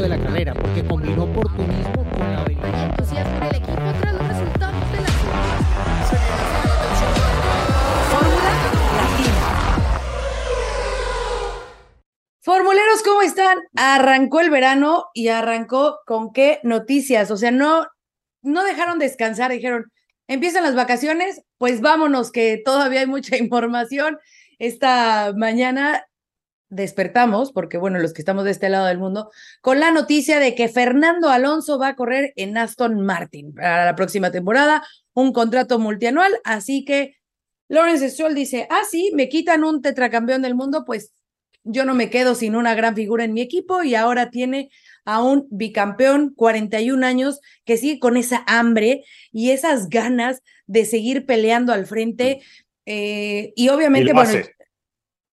de la carrera, porque combinó oportunismo con la habilidad. entusiasmo en el equipo tras los resultados de la Fórmula Latina. Formuleros, ¿cómo están? Arrancó el verano y arrancó con qué noticias. O sea, no, no dejaron descansar, dijeron, empiezan las vacaciones, pues vámonos, que todavía hay mucha información. Esta mañana despertamos, porque bueno, los que estamos de este lado del mundo, con la noticia de que Fernando Alonso va a correr en Aston Martin para la próxima temporada, un contrato multianual, así que Lawrence Stroll dice, ah, sí, me quitan un tetracampeón del mundo, pues yo no me quedo sin una gran figura en mi equipo y ahora tiene a un bicampeón, 41 años, que sigue con esa hambre y esas ganas de seguir peleando al frente. Eh, y obviamente, bueno,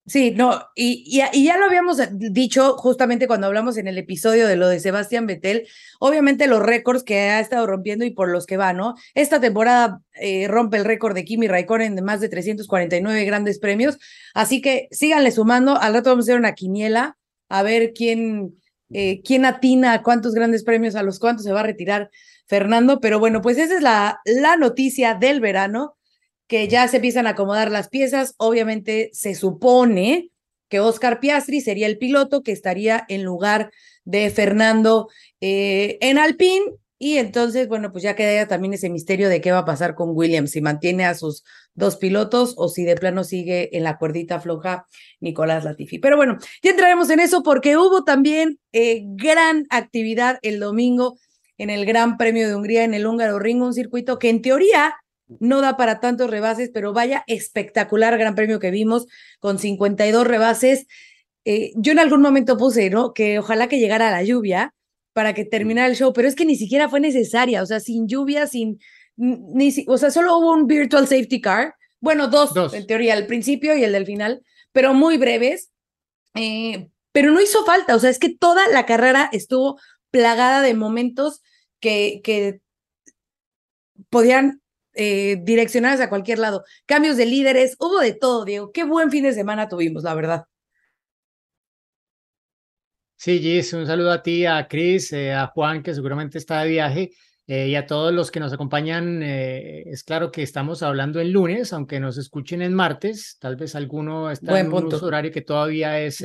Sí, no, y, ya lo habíamos dicho justamente cuando hablamos en el episodio de lo de Sebastián Vettel, obviamente los récords que ha estado rompiendo y por los que va, ¿no? Esta temporada eh, rompe el récord de Kimi Raikkonen de más de 349 grandes premios, así que síganle sumando, al rato vamos a hacer una quiniela, a ver quién, eh, quién atina a cuántos grandes premios, a los cuántos se va a retirar Fernando, pero bueno, pues esa es la, la noticia del verano que ya se empiezan a acomodar las piezas. Obviamente se supone que Oscar Piastri sería el piloto que estaría en lugar de Fernando eh, en Alpine. Y entonces, bueno, pues ya queda también ese misterio de qué va a pasar con Williams, si mantiene a sus dos pilotos o si de plano sigue en la cuerdita floja Nicolás Latifi. Pero bueno, ya entraremos en eso porque hubo también eh, gran actividad el domingo en el Gran Premio de Hungría en el Húngaro Ring, un circuito que en teoría no da para tantos rebases, pero vaya espectacular gran premio que vimos con 52 rebases. Eh, yo en algún momento puse, ¿no? Que ojalá que llegara la lluvia para que terminara el show, pero es que ni siquiera fue necesaria, o sea, sin lluvia, sin, ni, o sea, solo hubo un virtual safety car, bueno, dos, en teoría, el principio y el del final, pero muy breves, eh, pero no hizo falta, o sea, es que toda la carrera estuvo plagada de momentos que, que podían eh, direccionadas a cualquier lado, cambios de líderes, hubo de todo, Diego. Qué buen fin de semana tuvimos, la verdad. Sí, Gis, un saludo a ti, a Cris, eh, a Juan, que seguramente está de viaje, eh, y a todos los que nos acompañan. es claro que estamos hablando el lunes, aunque nos escuchen en martes, tal vez alguno está en un horario que todavía es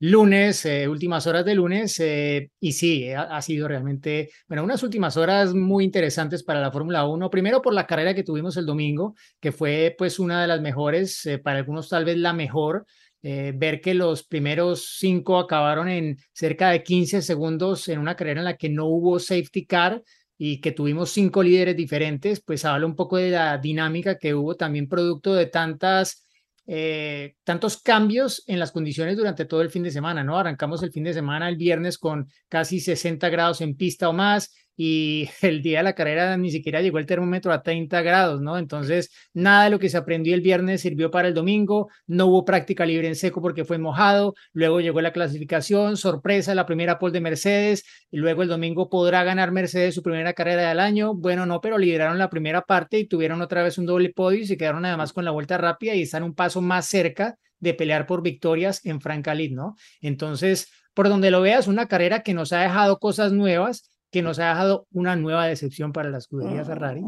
lunes, eh, últimas horas de lunes, eh, y sí, ha, sido realmente, bueno, unas últimas horas muy interesantes para la Fórmula 1. Primero por la carrera que tuvimos el domingo, que fue pues una de las mejores, eh, para algunos tal vez la mejor. ver que los primeros cinco acabaron en cerca de 15 segundos en una carrera en la que no hubo safety car y que tuvimos cinco líderes diferentes, pues habla un poco de la dinámica que hubo también producto de tantas eh, tantos cambios en las condiciones durante todo el fin de semana, ¿no? Arrancamos el fin de semana el viernes con casi 60 grados en pista o más, y el día de la carrera ni siquiera llegó el termómetro a 30 grados, ¿no? Entonces, nada de lo que se aprendió el viernes sirvió para el domingo, no hubo práctica libre en seco porque fue mojado, luego llegó la clasificación, sorpresa, la primera pole de Mercedes, y luego el domingo podrá ganar Mercedes su primera carrera del año, bueno, no, pero lideraron la primera parte y tuvieron otra vez un doble podio y se quedaron además con la vuelta rápida y están un paso más cerca de pelear por victorias en Francalit, ¿no? Entonces, por donde lo veas, una carrera que nos ha dejado cosas nuevas, que nos ha dejado una nueva decepción para la escudería Ferrari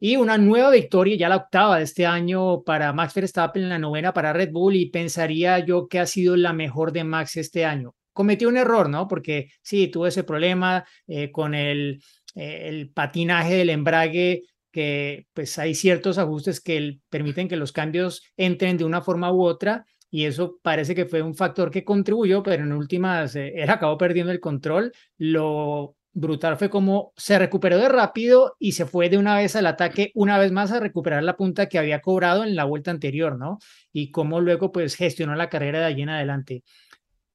y una nueva victoria, ya la octava de este año para Max Verstappen, la novena para Red Bull y pensaría yo que ha sido la mejor de Max este año. Cometió un error, ¿no? Porque sí, tuvo ese problema eh, con el, eh, el patinaje del embrague que pues hay ciertos ajustes que permiten que los cambios entren de una forma u otra y eso parece que fue un factor que contribuyó, pero en últimas eh, él acabó perdiendo el control, lo brutal fue como se recuperó de rápido y se fue de una vez al ataque, una vez más a recuperar la punta que había cobrado en la vuelta anterior, ¿no? Y cómo luego pues gestionó la carrera de allí en adelante.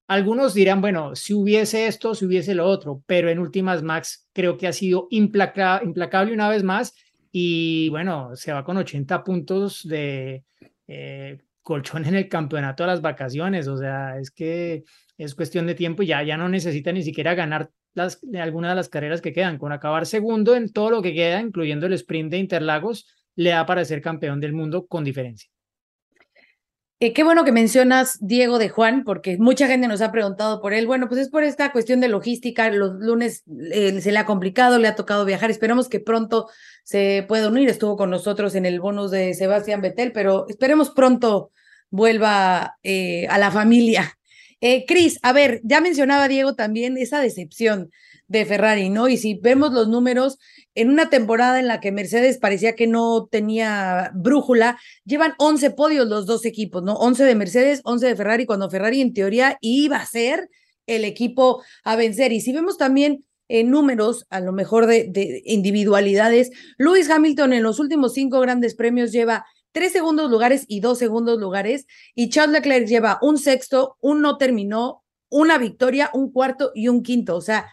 Algunos dirán, bueno, si hubiese esto, si hubiese lo otro, pero en últimas Max creo que ha sido implacable una vez más y bueno, se va con 80 puntos de eh, colchón en el campeonato de las vacaciones, o sea, es que es cuestión de tiempo y ya, ya no necesita ni siquiera ganar las, algunas de las carreras que quedan. Con acabar segundo en todo lo que queda, incluyendo el sprint de Interlagos, le da para ser campeón del mundo con diferencia. Eh, qué bueno que mencionas Diego de Juan, porque mucha gente nos ha preguntado por él. Bueno, pues es por esta cuestión de logística. Los lunes eh, se le ha complicado, le ha tocado viajar. Esperemos que pronto se pueda unir. Estuvo con nosotros en el bonus de Sebastián Betel, pero esperemos pronto vuelva eh, a la familia. Cris, a ver, ya mencionaba Diego también esa decepción de Ferrari, ¿no? Y si vemos los números, en una temporada en la que Mercedes parecía que no tenía brújula, llevan 11 podios los dos equipos, ¿no? 11 de Mercedes, 11 de Ferrari, cuando Ferrari en teoría iba a ser el equipo a vencer. Y si vemos también en números, a lo mejor de, de individualidades, Lewis Hamilton en los últimos cinco grandes premios lleva tres segundos lugares y dos segundos lugares, y Charles Leclerc lleva un sexto, un no terminó, una victoria, un cuarto y un quinto. O sea,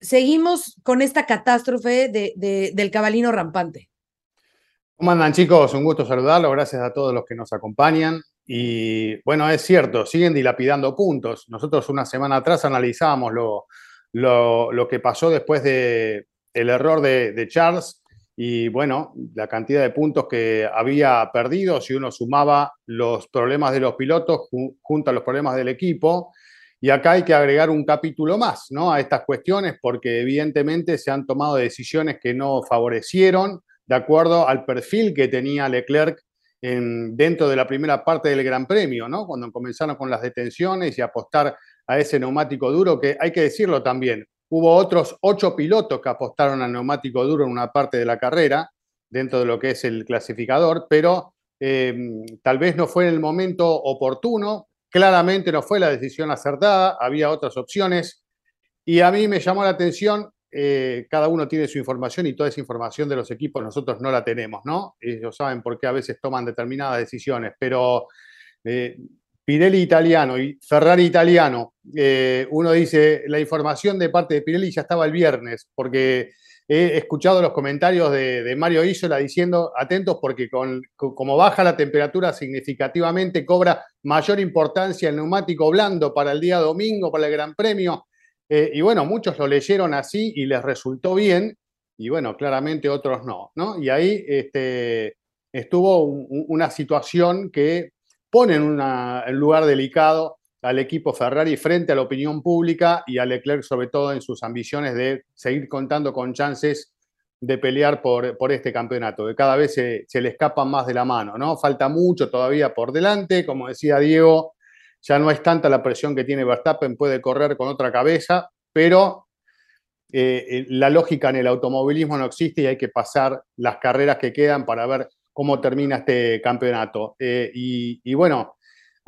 seguimos con esta catástrofe de, del cabalino rampante. ¿Cómo andan chicos? Un gusto saludarlos, gracias a todos los que nos acompañan. Y bueno, es cierto, siguen dilapidando puntos. Nosotros una semana atrás analizábamos lo, lo, que pasó después del el error de, de, Charles y bueno, la cantidad de puntos que había perdido si uno sumaba los problemas de los pilotos junto a los problemas del equipo. Y acá hay que agregar un capítulo más ¿no? a estas cuestiones porque evidentemente se han tomado decisiones que no favorecieron de acuerdo al perfil que tenía Leclerc en, dentro de la primera parte del Gran Premio, ¿no? cuando comenzaron con las detenciones y apostar a ese neumático duro, que hay que decirlo también, hubo otros ocho pilotos que apostaron al neumático duro en una parte de la carrera, dentro de lo que es el clasificador, pero eh, tal vez no fue en el momento oportuno, Claramente no fue la decisión acertada, había otras opciones y a mí me llamó la atención, eh, cada uno tiene su información y toda esa información de los equipos nosotros no la tenemos, ¿no? Ellos saben por qué a veces toman determinadas decisiones, pero eh, Pirelli italiano y Ferrari italiano, eh, uno dice, la información de parte de Pirelli ya estaba el viernes, porque he escuchado los comentarios de, Mario Isola diciendo, atentos porque con, como baja la temperatura significativamente, cobra mayor importancia el neumático blando para el día domingo, para el Gran Premio. Eh, y bueno, muchos lo leyeron así y les resultó bien, y bueno, claramente otros no, ¿no? Y ahí este, estuvo una situación que pone en un lugar delicado al equipo Ferrari frente a la opinión pública y a Leclerc sobre todo en sus ambiciones de seguir contando con chances de pelear por, este campeonato, que cada vez se, se, le escapan más de la mano, ¿no? Falta mucho todavía por delante, como decía Diego, ya no es tanta la presión que tiene Verstappen, puede correr con otra cabeza, pero eh, eh, la lógica en el automovilismo no existe y hay que pasar las carreras que quedan para ver cómo termina este campeonato. Eh, y, bueno,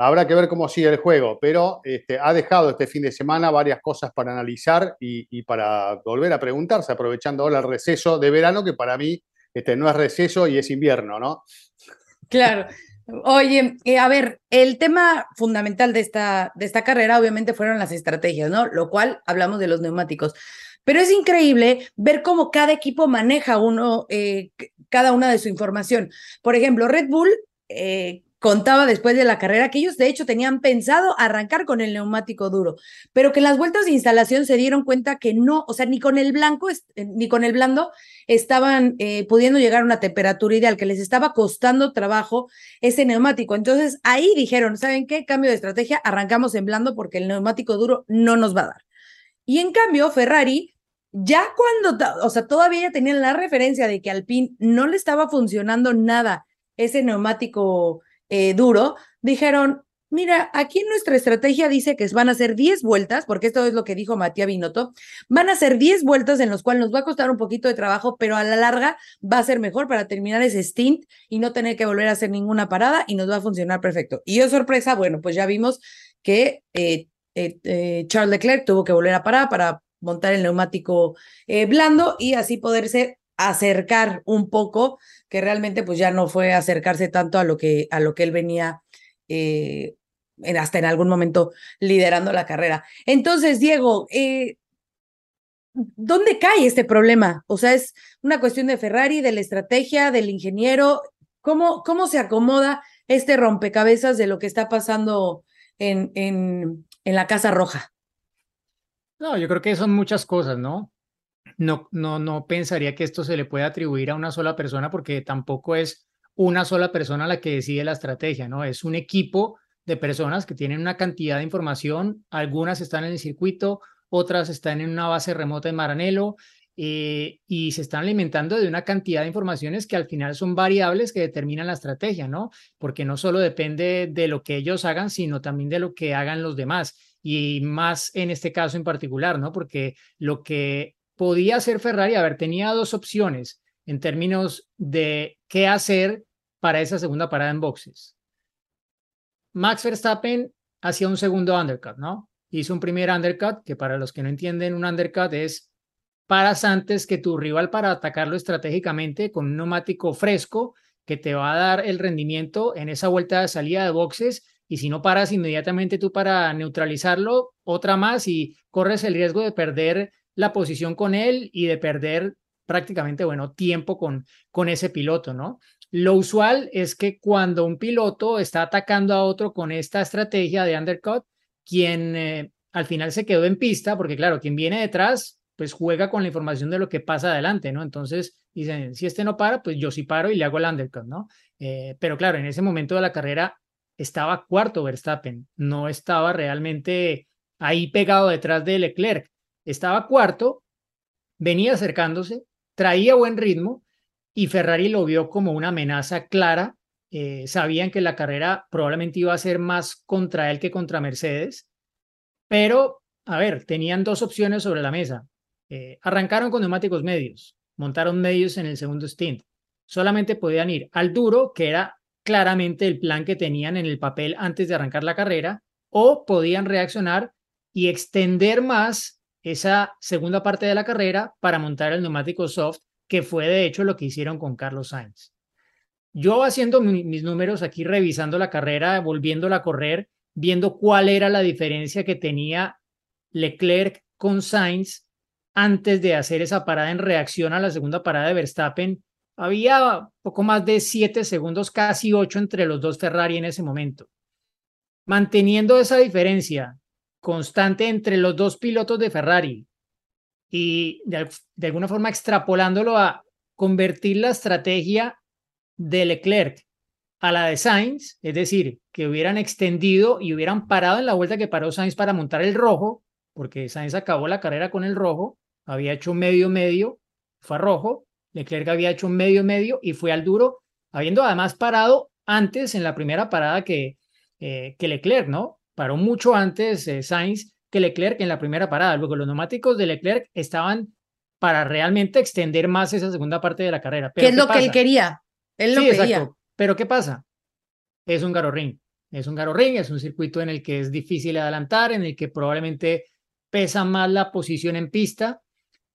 Habrá que ver cómo sigue el juego, pero este, ha dejado este fin de semana varias cosas para analizar y, para volver a preguntarse, aprovechando ahora el receso de verano, que para mí este, no es receso y es invierno, ¿no? Claro. Oye, eh, a ver, el tema fundamental de esta, de esta carrera obviamente fueron las estrategias, ¿no? Lo cual hablamos de los neumáticos. Pero es increíble ver cómo cada equipo maneja uno, eh, cada una de su información. Por ejemplo, Red Bull eh, contaba después de la carrera que ellos de hecho tenían pensado arrancar con el neumático duro, pero que en las vueltas de instalación se dieron cuenta que no, o sea, ni con el blanco eh, ni con el blando estaban eh, pudiendo llegar a una temperatura ideal, que les estaba costando trabajo ese neumático. Entonces ahí dijeron, ¿saben qué? Cambio de estrategia, arrancamos en blando porque el neumático duro no nos va a dar. Y en cambio, Ferrari ya cuando, o sea, todavía tenían la referencia de que Alpine no le estaba funcionando nada ese neumático eh, duro, dijeron, mira, aquí nuestra estrategia dice que van a ser 10 vueltas, porque esto es lo que dijo Matías Binotto, van a ser 10 vueltas en los cuales nos va a costar un poquito de trabajo, pero a la larga va a ser mejor para terminar ese stint y no tener que volver a hacer ninguna parada y nos va a funcionar perfecto. Y yo sorpresa, bueno, pues ya vimos que eh, eh, Charles Leclerc tuvo que volver a parar para montar el neumático blando y así poderse acercar un poco, que realmente pues ya no fue acercarse tanto a lo que, a lo que él venía eh, en, hasta en algún momento liderando la carrera. Entonces, Diego, eh, ¿dónde cae este problema? O sea, es una cuestión de Ferrari, de la estrategia, del ingeniero. ¿Cómo, cómo se acomoda este rompecabezas de lo que está pasando en, en, en la Casa Roja? No, yo creo que son muchas cosas, ¿no? no, no, no pensaría que esto se le puede atribuir a una sola persona porque tampoco es una sola persona la que decide la estrategia, ¿no? Es un equipo de personas que tienen una cantidad de información, algunas están en el circuito, otras están en una base remota en Maranelo eh, y se están alimentando de una cantidad de informaciones que al final son variables que determinan la estrategia, ¿no? Porque no solo depende de lo que ellos hagan, sino también de lo que hagan los demás. Y más en este caso en particular, ¿no? Porque lo que podía hacer Ferrari, a ver, tenía dos opciones en términos de qué hacer para esa segunda parada en boxes. Max Verstappen hacía un segundo undercut, ¿no? Hizo un primer undercut, que para los que no entienden, un undercut es paras antes que tu rival para atacarlo estratégicamente con un neumático fresco que te va a dar el rendimiento en esa vuelta de salida de boxes y si no paras inmediatamente tú para neutralizarlo, otra más y corres el riesgo de perder la posición con él y de perder prácticamente, bueno, tiempo con, con ese piloto, ¿no? Lo usual es que cuando un piloto está atacando a otro con esta estrategia de undercut, quien eh, al final se quedó en pista, porque claro, quien viene detrás pues juega con la información de lo que pasa adelante, ¿no? Entonces dicen, si este no para, pues yo sí paro y le hago el undercut, ¿no? Eh, pero claro, en ese momento de la carrera estaba cuarto Verstappen, no estaba realmente ahí pegado detrás de Leclerc, estaba cuarto, venía acercándose, traía buen ritmo y Ferrari lo vio como una amenaza clara. Eh, sabían que la carrera probablemente iba a ser más contra él que contra Mercedes, pero a ver, tenían dos opciones sobre la mesa. Eh, arrancaron con neumáticos medios, montaron medios en el segundo stint. Solamente podían ir al duro, que era claramente el plan que tenían en el papel antes de arrancar la carrera, o podían reaccionar y extender más esa segunda parte de la carrera para montar el neumático soft, que fue de hecho lo que hicieron con Carlos Sainz. Yo haciendo mis números aquí, revisando la carrera, volviéndola a correr, viendo cuál era la diferencia que tenía Leclerc con Sainz, antes de hacer esa parada en reacción a la segunda parada de Verstappen, había poco más de siete segundos, casi ocho entre los dos Ferrari en ese momento. Manteniendo esa diferencia constante entre los dos pilotos de Ferrari y de, de alguna forma extrapolándolo a convertir la estrategia de Leclerc a la de Sainz, es decir, que hubieran extendido y hubieran parado en la vuelta que paró Sainz para montar el rojo, porque Sainz acabó la carrera con el rojo, había hecho medio medio, fue a rojo, Leclerc había hecho medio medio y fue al duro, habiendo además parado antes en la primera parada que, eh, que Leclerc, ¿no? Paró mucho antes eh, Sainz que Leclerc en la primera parada. Luego los neumáticos de Leclerc estaban para realmente extender más esa segunda parte de la carrera. ¿Qué es lo que él quería? Él lo quería. Pero ¿qué pasa? Es un garo ring. Es un garo ring, es un circuito en el que es difícil adelantar, en el que probablemente pesa más la posición en pista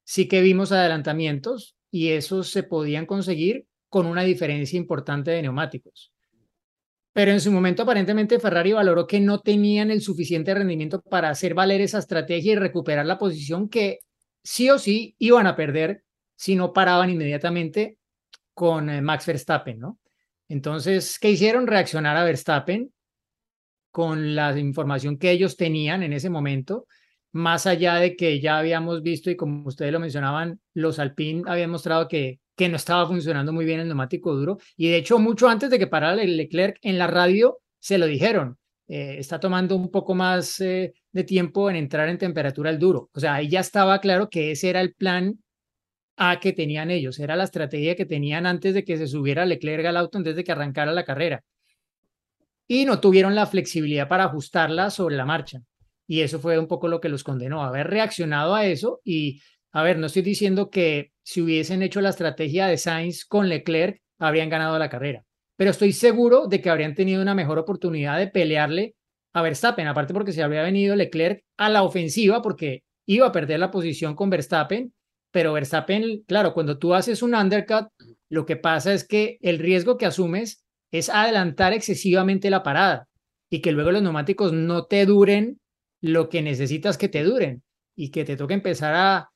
sí que vimos adelantamientos y esos se podían conseguir con una diferencia importante de neumáticos. Pero en su momento aparentemente Ferrari valoró que no tenían el suficiente rendimiento para hacer valer esa estrategia y recuperar la posición que sí o sí iban a perder si no paraban inmediatamente con eh, Max Verstappen, ¿no? Entonces, ¿qué hicieron? Reaccionar a Verstappen con la información que ellos tenían en ese momento más allá de que ya habíamos visto y como ustedes lo mencionaban, los Alpine habían mostrado que, que no estaba funcionando muy bien el neumático duro y de hecho mucho antes de que parara el Leclerc en la radio se lo dijeron, eh, está tomando un poco más eh, de tiempo en entrar en temperatura el duro. O sea, ahí ya estaba claro que ese era el plan A que tenían ellos, era la estrategia que tenían antes de que se subiera Leclerc al auto, antes de que arrancara la carrera. Y no tuvieron la flexibilidad para ajustarla sobre la marcha. Y eso fue un poco lo que los condenó, haber reaccionado a eso. Y, a ver, no estoy diciendo que si hubiesen hecho la estrategia de Sainz con Leclerc, habrían ganado la carrera. Pero estoy seguro de que habrían tenido una mejor oportunidad de pelearle a Verstappen, aparte porque se habría venido Leclerc a la ofensiva, porque iba a perder la posición con Verstappen, pero Verstappen, claro, cuando tú haces un undercut, lo que pasa es que el riesgo que asumes es adelantar excesivamente la parada y que luego los neumáticos no te duren lo que necesitas que te duren y que te toque empezar a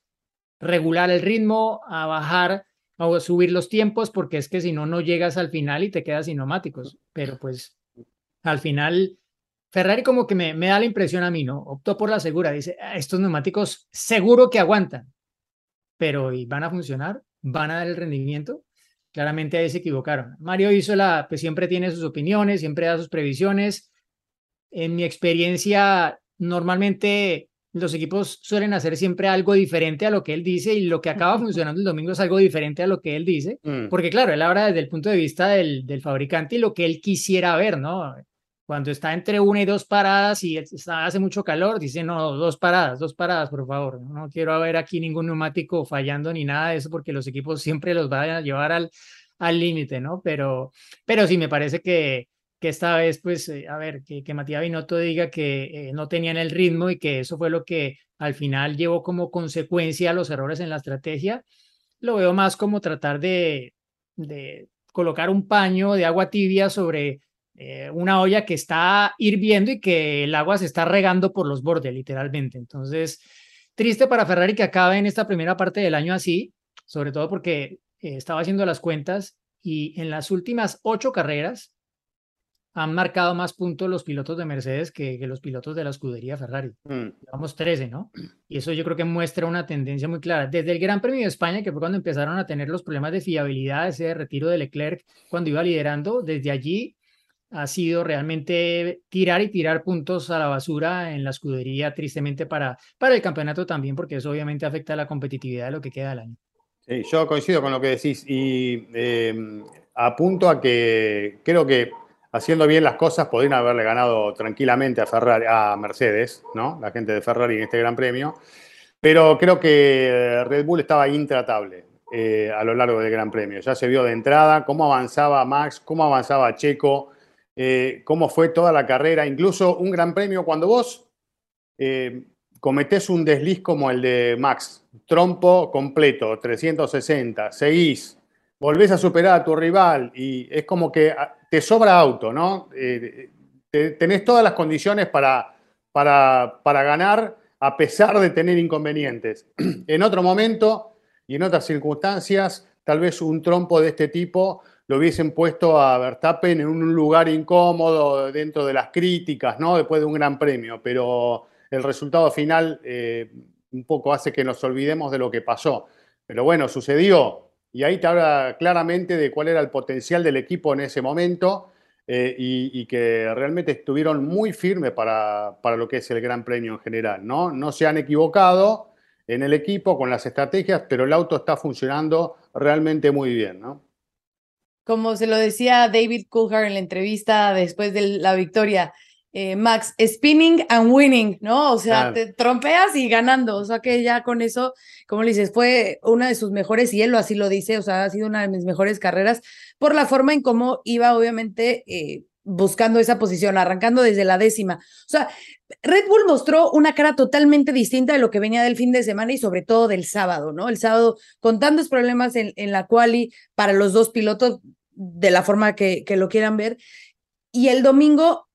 regular el ritmo, a bajar o subir los tiempos, porque es que si no, no llegas al final y te quedas sin neumáticos. Pero pues al final, Ferrari como que me, me da la impresión a mí, ¿no? Optó por la segura, dice, ah, estos neumáticos seguro que aguantan, pero ¿y van a funcionar? ¿Van a dar el rendimiento? claramente ahí se equivocaron. Mario Isola pues siempre tiene sus opiniones, siempre da sus previsiones. En mi experiencia, normalmente los equipos suelen hacer siempre algo diferente a lo que él dice y lo que acaba funcionando el domingo es algo diferente a lo que él dice, Mm. porque claro, él habla desde el punto de vista del, del fabricante y lo que él quisiera ver, ¿no? Cuando está entre una y dos paradas y está, hace mucho calor, dice, no, dos paradas, dos paradas, por favor. No quiero ver aquí ningún neumático fallando ni nada de eso porque los equipos siempre los van a llevar al al límite, ¿no? Pero, pero sí, me parece que, que esta vez, pues, eh, a ver, que, que Matías Binotto diga que eh, no tenían el ritmo y que eso fue lo que al final llevó como consecuencia los errores en la estrategia, lo veo más como tratar de, de colocar un paño de agua tibia sobre eh, una olla que está hirviendo y que el agua se está regando por los bordes, literalmente. Entonces, triste para Ferrari que acabe en esta primera parte del año así, sobre todo porque estaba haciendo las cuentas y en las últimas ocho carreras han marcado más puntos los pilotos de Mercedes que, que los pilotos de la escudería Ferrari. Mm. Llevamos 13, ¿no? Y eso yo creo que muestra una tendencia muy clara. Desde el Gran Premio de España, que fue cuando empezaron a tener los problemas de fiabilidad, ese retiro de Leclerc cuando iba liderando, desde allí ha sido realmente tirar y tirar puntos a la basura en la escudería, tristemente para, para el campeonato también, porque eso obviamente afecta a la competitividad de lo que queda del año. Sí, yo coincido con lo que decís y eh, apunto a que creo que haciendo bien las cosas podrían haberle ganado tranquilamente a, Ferrari, a Mercedes, ¿no? La gente de Ferrari en este Gran Premio. Pero creo que Red Bull estaba intratable eh, a lo largo del Gran Premio. Ya se vio de entrada cómo avanzaba Max, cómo avanzaba Checo, eh, cómo fue toda la carrera. Incluso un Gran Premio cuando vos eh, cometés un desliz como el de Max, trompo completo, 360, seguís, volvés a superar a tu rival y es como que ah, te sobra auto, ¿no? Eh, te- tenés todas las condiciones para, para, para ganar a pesar de tener inconvenientes. En otro momento y en otras circunstancias, tal vez un trompo de este tipo lo hubiesen puesto a Verstappen en un lugar incómodo dentro de las críticas, ¿no? Después de un gran premio, pero el resultado final eh, un poco hace que nos olvidemos de lo que pasó. Pero bueno, sucedió y ahí te habla claramente de cuál era el potencial del equipo en ese momento eh, y, y que realmente estuvieron muy firmes para, para lo que es el Gran Premio en general, ¿no? No se han equivocado en el equipo con las estrategias, pero el auto está funcionando realmente muy bien, ¿no? Como se lo decía David Coulthard en la entrevista después de la victoria, eh, Max, spinning and winning, ¿no? O sea, Claro. te trompeas y ganando. O sea, que ya con eso, como le dices, fue una de sus mejores, y él lo así lo dice, o sea, ha sido una de mis mejores carreras por la forma en cómo iba, obviamente, eh, buscando esa posición, arrancando desde la décima. O sea, Red Bull mostró una cara totalmente distinta de lo que venía del fin de semana y sobre todo del sábado, ¿no? El sábado con tantos problemas en, en la quali para los dos pilotos, de la forma que, que lo quieran ver. Y el domingo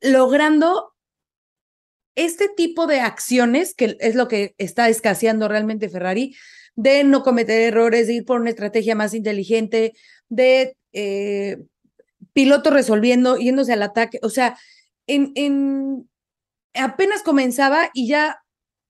logrando este tipo de acciones, que es lo que está escaseando realmente Ferrari, de no cometer errores, de ir por una estrategia más inteligente, de eh, piloto resolviendo, yéndose al ataque. O sea, en, en apenas comenzaba y ya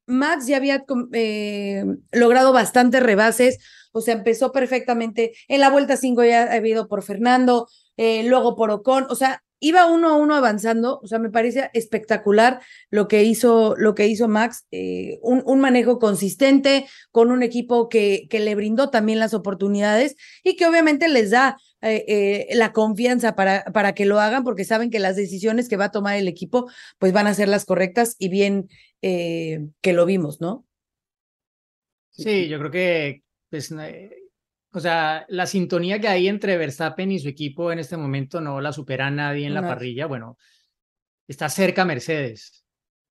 Max ya había eh, logrado bastantes rebases, o sea, empezó perfectamente. En la vuelta 5 ya había ido por Fernando, eh, luego por Ocon, o sea, iba uno a uno avanzando, o sea, me parece espectacular lo que hizo, lo que hizo Max, eh, un, un, manejo consistente con un equipo que, que, le brindó también las oportunidades y que obviamente les da eh, eh, la confianza para, para que lo hagan porque saben que las decisiones que va a tomar el equipo pues van a ser las correctas y bien eh, que lo vimos, ¿no? Sí, yo creo que pues, o sea, la sintonía que hay entre Verstappen y su equipo en este momento no la supera nadie en la parrilla. Bueno, está cerca Mercedes,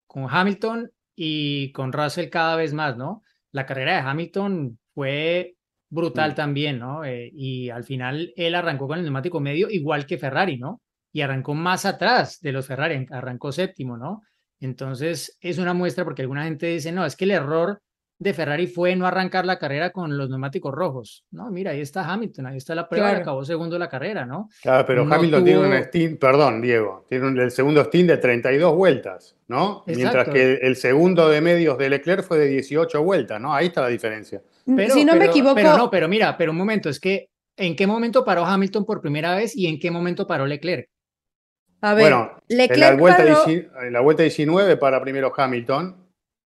con Hamilton y con Russell cada vez más, ¿no? La carrera de Hamilton fue brutal sí. también, ¿no? Eh, y al final él arrancó con el neumático medio igual que Ferrari, ¿no? Y arrancó más atrás de los Ferrari, arrancó séptimo, ¿no? Entonces es una muestra porque alguna gente dice, no, es que el error de Ferrari fue no arrancar la carrera con los neumáticos rojos. No, mira, ahí está Hamilton, ahí está la prueba, Claro. acabó segundo la carrera, ¿no? Claro, pero No Hamilton tiene un stint, perdón, Diego, tiene un- el segundo stint de 32 vueltas, ¿no? Mientras que el segundo de medios de Leclerc fue de 18 vueltas, ¿no? Ahí está la diferencia. Pero, si no me pero- equivoco, Pero no, pero mira, pero un momento, es que ¿en qué momento paró Hamilton por primera vez y en qué momento paróLeclerc? a ver, bueno, en la, Leclerc vuelta paró- 19 en la vuelta 19 para primero Hamilton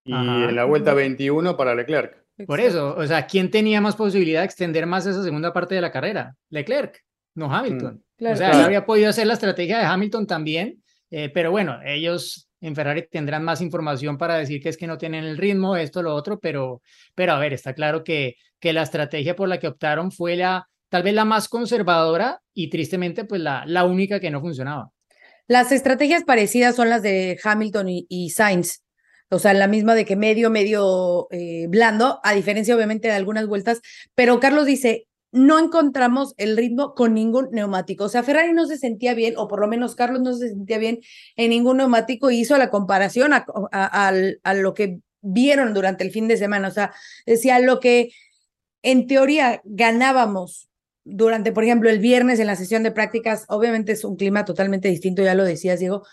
y Ajá. en la vuelta 21 para Leclerc. Por eso, o sea, ¿quién tenía más posibilidad de extender más esa segunda parte de la carrera? Leclerc, no Hamilton. Claro. O sea, Claro. él había podido hacer la estrategia de Hamilton también, eh, pero bueno, ellos en Ferrari tendrán más información para decir que es que no tienen el ritmo, esto, lo otro, pero, pero a ver, está claro que, que la estrategia por la que optaron fue la, tal vez la más conservadora y tristemente, pues la, la única que no funcionaba. Las estrategias parecidas son las de Hamilton y, y Sainz. O sea, la misma de que medio, medio eh, blando, a diferencia obviamente de algunas vueltas. Pero Carlos dice, no encontramos el ritmo con ningún neumático. O sea, Ferrari no se sentía bien, o por lo menos Carlos no se sentía bien en ningún neumático y hizo la comparación a, a- al- a lo que vieron durante el fin de semana. O sea, decía lo que en teoría ganábamos durante, por ejemplo, el viernes en la sesión de prácticas, obviamente es un clima totalmente distinto, ya lo decías, Diego,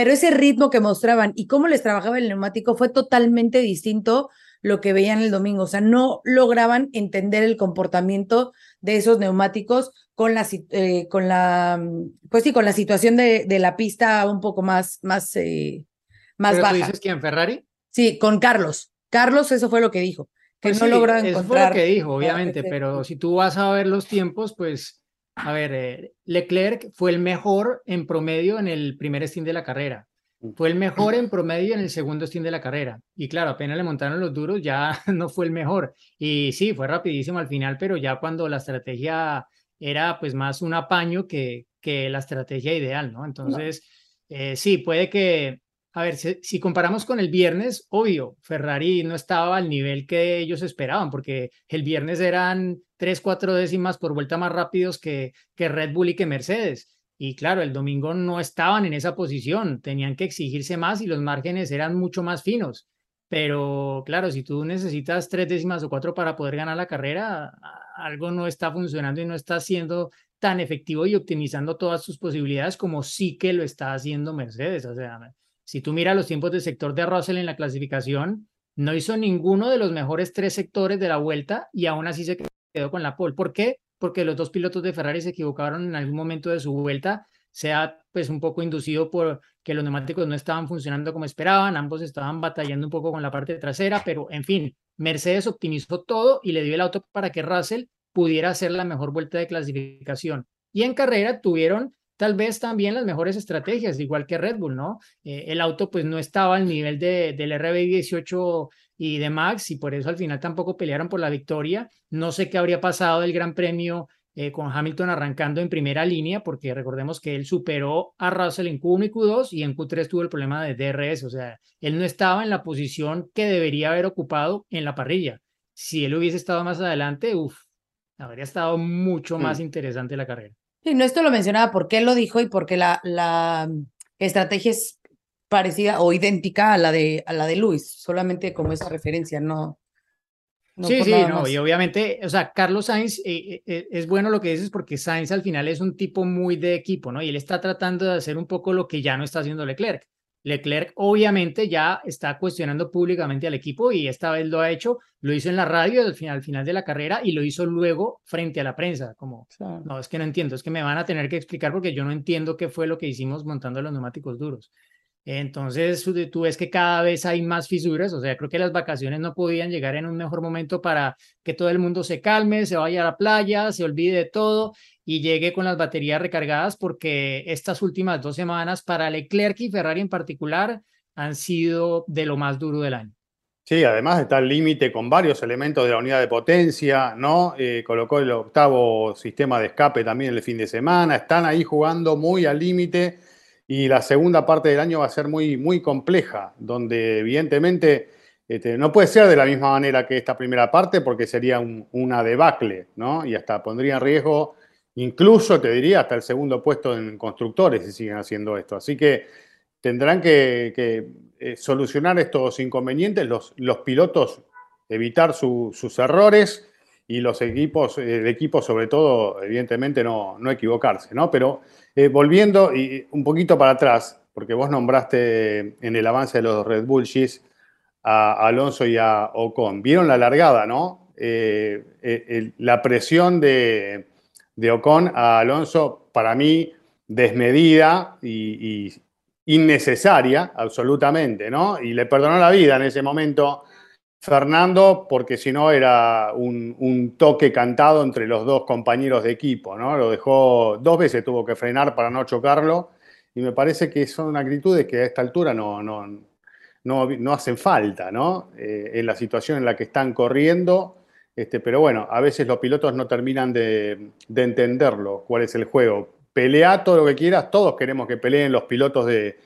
pero ese ritmo que mostraban y cómo les trabajaba el neumático fue totalmente distinto lo que veían el domingo. O sea, no lograban entender el comportamiento de esos neumáticos con la, eh, con la, mm, pues sí, con la situación de, de la pista un poco más, más, eh, más Pero tú baja. dices que en Ferrari. Sí, con Carlos. Carlos, eso fue lo que dijo, que Pues no sí, eso encontrar. fue lo que dijo, obviamente, pero si tú vas a ver los tiempos, pues, a ver, eh, Leclerc fue el mejor en promedio en el primer stint de la carrera. Fue el mejor en promedio en el segundo stint de la carrera. Y claro, apenas le montaron los duros, ya no fue el mejor. Y sí, fue rapidísimo al final, pero ya cuando la estrategia era pues más un apaño que, que la estrategia ideal, ¿no? Entonces, eh, sí, puede que, a ver, si, comparamos con el viernes, obvio, Ferrari no estaba al nivel que ellos esperaban, porque el viernes eran tres, cuatro décimas por vuelta más rápidos que, que Red Bull y que Mercedes. Y claro, el domingo no estaban en esa posición, tenían que exigirse más y los márgenes eran mucho más finos. Pero claro, si tú necesitas tres décimas o cuatro para poder ganar la carrera, algo no está funcionando y no está siendo tan efectivo y optimizando todas sus posibilidades como sí que lo está haciendo Mercedes. O sea, si tú miras los tiempos del sector de Russell en la clasificación, no hizo ninguno de los mejores tres sectores de la vuelta y aún así se quedó con la pole. ¿Por qué? Porque los dos pilotos de Ferrari se equivocaron en algún momento de su vuelta, sea pues un poco inducido por que los neumáticos no estaban funcionando como esperaban, ambos estaban batallando un poco con la parte trasera, pero en fin, Mercedes optimizó todo y le dio el auto para que Russell pudiera hacer la mejor vuelta de clasificación. Y en carrera tuvieron tal vez también las mejores estrategias, igual que Red Bull, ¿no? Eh, el auto pues no estaba al nivel de, del RB18 y de Max y por eso al final tampoco pelearon por la victoria. No sé qué habría pasado del Gran Premio eh, con Hamilton arrancando en primera línea, porque recordemos que él superó a Russell en Q1 y Q2 y en Q3 tuvo el problema de DRS, o sea, él no estaba en la posición que debería haber ocupado en la parrilla. Si él hubiese estado más adelante, uff, habría estado mucho más Mm. interesante la carrera. Sí, no, esto lo mencionaba porque él lo dijo y porque la, la estrategia es parecida o idéntica a la de, a la de Luis, solamente como esa referencia, no. no sí, sí, no, más. y obviamente, o sea, Carlos Sainz eh, eh, es bueno lo que dices porque Sainz al final es un tipo muy de equipo, ¿no? Y él está tratando de hacer un poco lo que ya no está haciendo Leclerc. Leclerc obviamente ya está cuestionando públicamente al equipo y esta vez lo ha hecho, lo hizo en la radio al final, al final de la carrera y lo hizo luego frente a la prensa, como, Claro. no, es que no entiendo, es que me van a tener que explicar porque yo no entiendo qué fue lo que hicimos montando los neumáticos duros. Entonces tú tú ves que cada vez hay más fisuras, o sea, creo que las vacaciones no podían llegar en un mejor momento para que todo el mundo se calme, se vaya a la playa, se olvide de todo y llegue con las baterías recargadas porque estas últimas dos semanas para Leclerc y Ferrari en particular han sido de lo más duro del año. Sí, además está el límite con varios elementos de la unidad de potencia, ¿no? Eh, colocó el octavo sistema de escape también el fin de semana, están ahí jugando muy al límite y la segunda parte del año va a ser muy, muy compleja, donde evidentemente este, no puede ser de la misma manera que esta primera parte porque sería un- una debacle, ¿no? Y hasta pondría en riesgo, incluso te diría, hasta el segundo puesto en constructores si siguen haciendo esto. Así que tendrán que, eh, solucionar estos inconvenientes los, pilotos evitar sus errores y los equipos, el equipo sobre todo, evidentemente no, no equivocarse, ¿no? Pero eh, volviendo un poquito para atrás, porque vos nombraste en el avance de los Red Bull G's a Alonso y a Ocon. Vieron la largada, ¿no? Eh, la presión de, de, Ocon a Alonso, para mí, desmedida y, innecesaria, absolutamente, ¿no? Y le perdonó la vida en ese momento Fernando, porque si no era un, toque cantado entre los dos compañeros de equipo, ¿no? Lo dejó, dos veces tuvo que frenar para no chocarlo, y me parece que son actitudes que a esta altura no, no, no, hacen falta, ¿no? Eh, en la situación en la que están corriendo. Este, pero bueno, a veces los pilotos no terminan de, entenderlo, cuál es el juego. Pelea todo lo que quieras, todos queremos que peleen los pilotos de,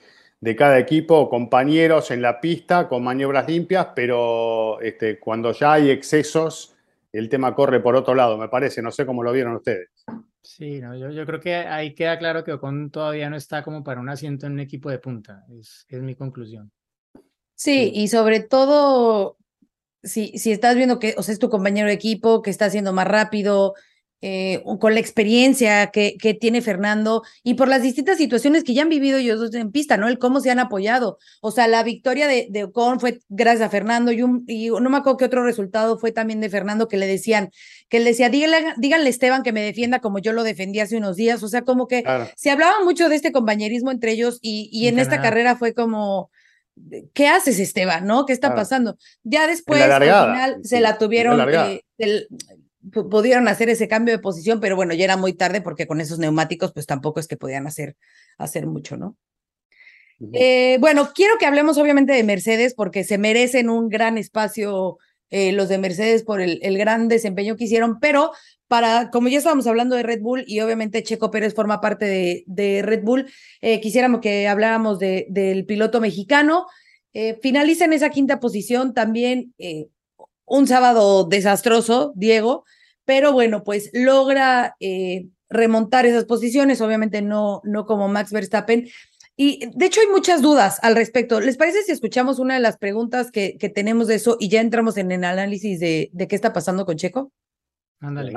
cada equipo, compañeros en la pista, con maniobras limpias, pero este, cuando ya hay excesos, el tema corre por otro lado, me parece. No sé cómo lo vieron ustedes. Sí, no, yo, yo creo que ahí queda claro que Ocon todavía no está como para un asiento en un equipo de punta, es, es mi conclusión. Sí, y sobre todo, si, si estás viendo que, o sea, es tu compañero de equipo, que está haciendo más rápido, eh, con la experiencia que, que, tiene Fernando y por las distintas situaciones que ya han vivido ellos en pista, ¿no? El cómo se han apoyado. O sea, la victoria de, de Ocon fue gracias a Fernando y, un, y no me acuerdo qué otro resultado fue también de Fernando que le decían, que él decía, díganle, díganle Esteban que me defienda como yo lo defendí hace unos días. O sea, como que se hablaba mucho de este compañerismo entre ellos y, y en, esta carrera fue como ¿qué haces, Esteban? ¿No? ¿Qué está pasando? Ya después, al final, se la tuvieron, eh, pudieron hacer ese cambio de posición, pero bueno, ya era muy tarde porque con esos neumáticos, pues tampoco es que podían hacer, hacer mucho, ¿no? Eh, bueno, quiero que hablemos obviamente de Mercedes porque se merecen un gran espacio eh, los de Mercedes por el, el, gran desempeño que hicieron, pero para, como ya estábamos hablando de Red Bull y obviamente Checo Pérez forma parte de, de Red Bull, eh, quisiéramos que habláramos de, del piloto mexicano. Eh, finaliza en esa quinta posición también eh, un sábado desastroso, Diego, pero bueno, pues logra remontar esas posiciones, obviamente no, no como Max Verstappen. Y de hecho hay muchas dudas al respecto. ¿Les parece si escuchamos una de las preguntas que, que tenemos de eso y ya entramos en el análisis de, de qué está pasando con Checo? Ándale.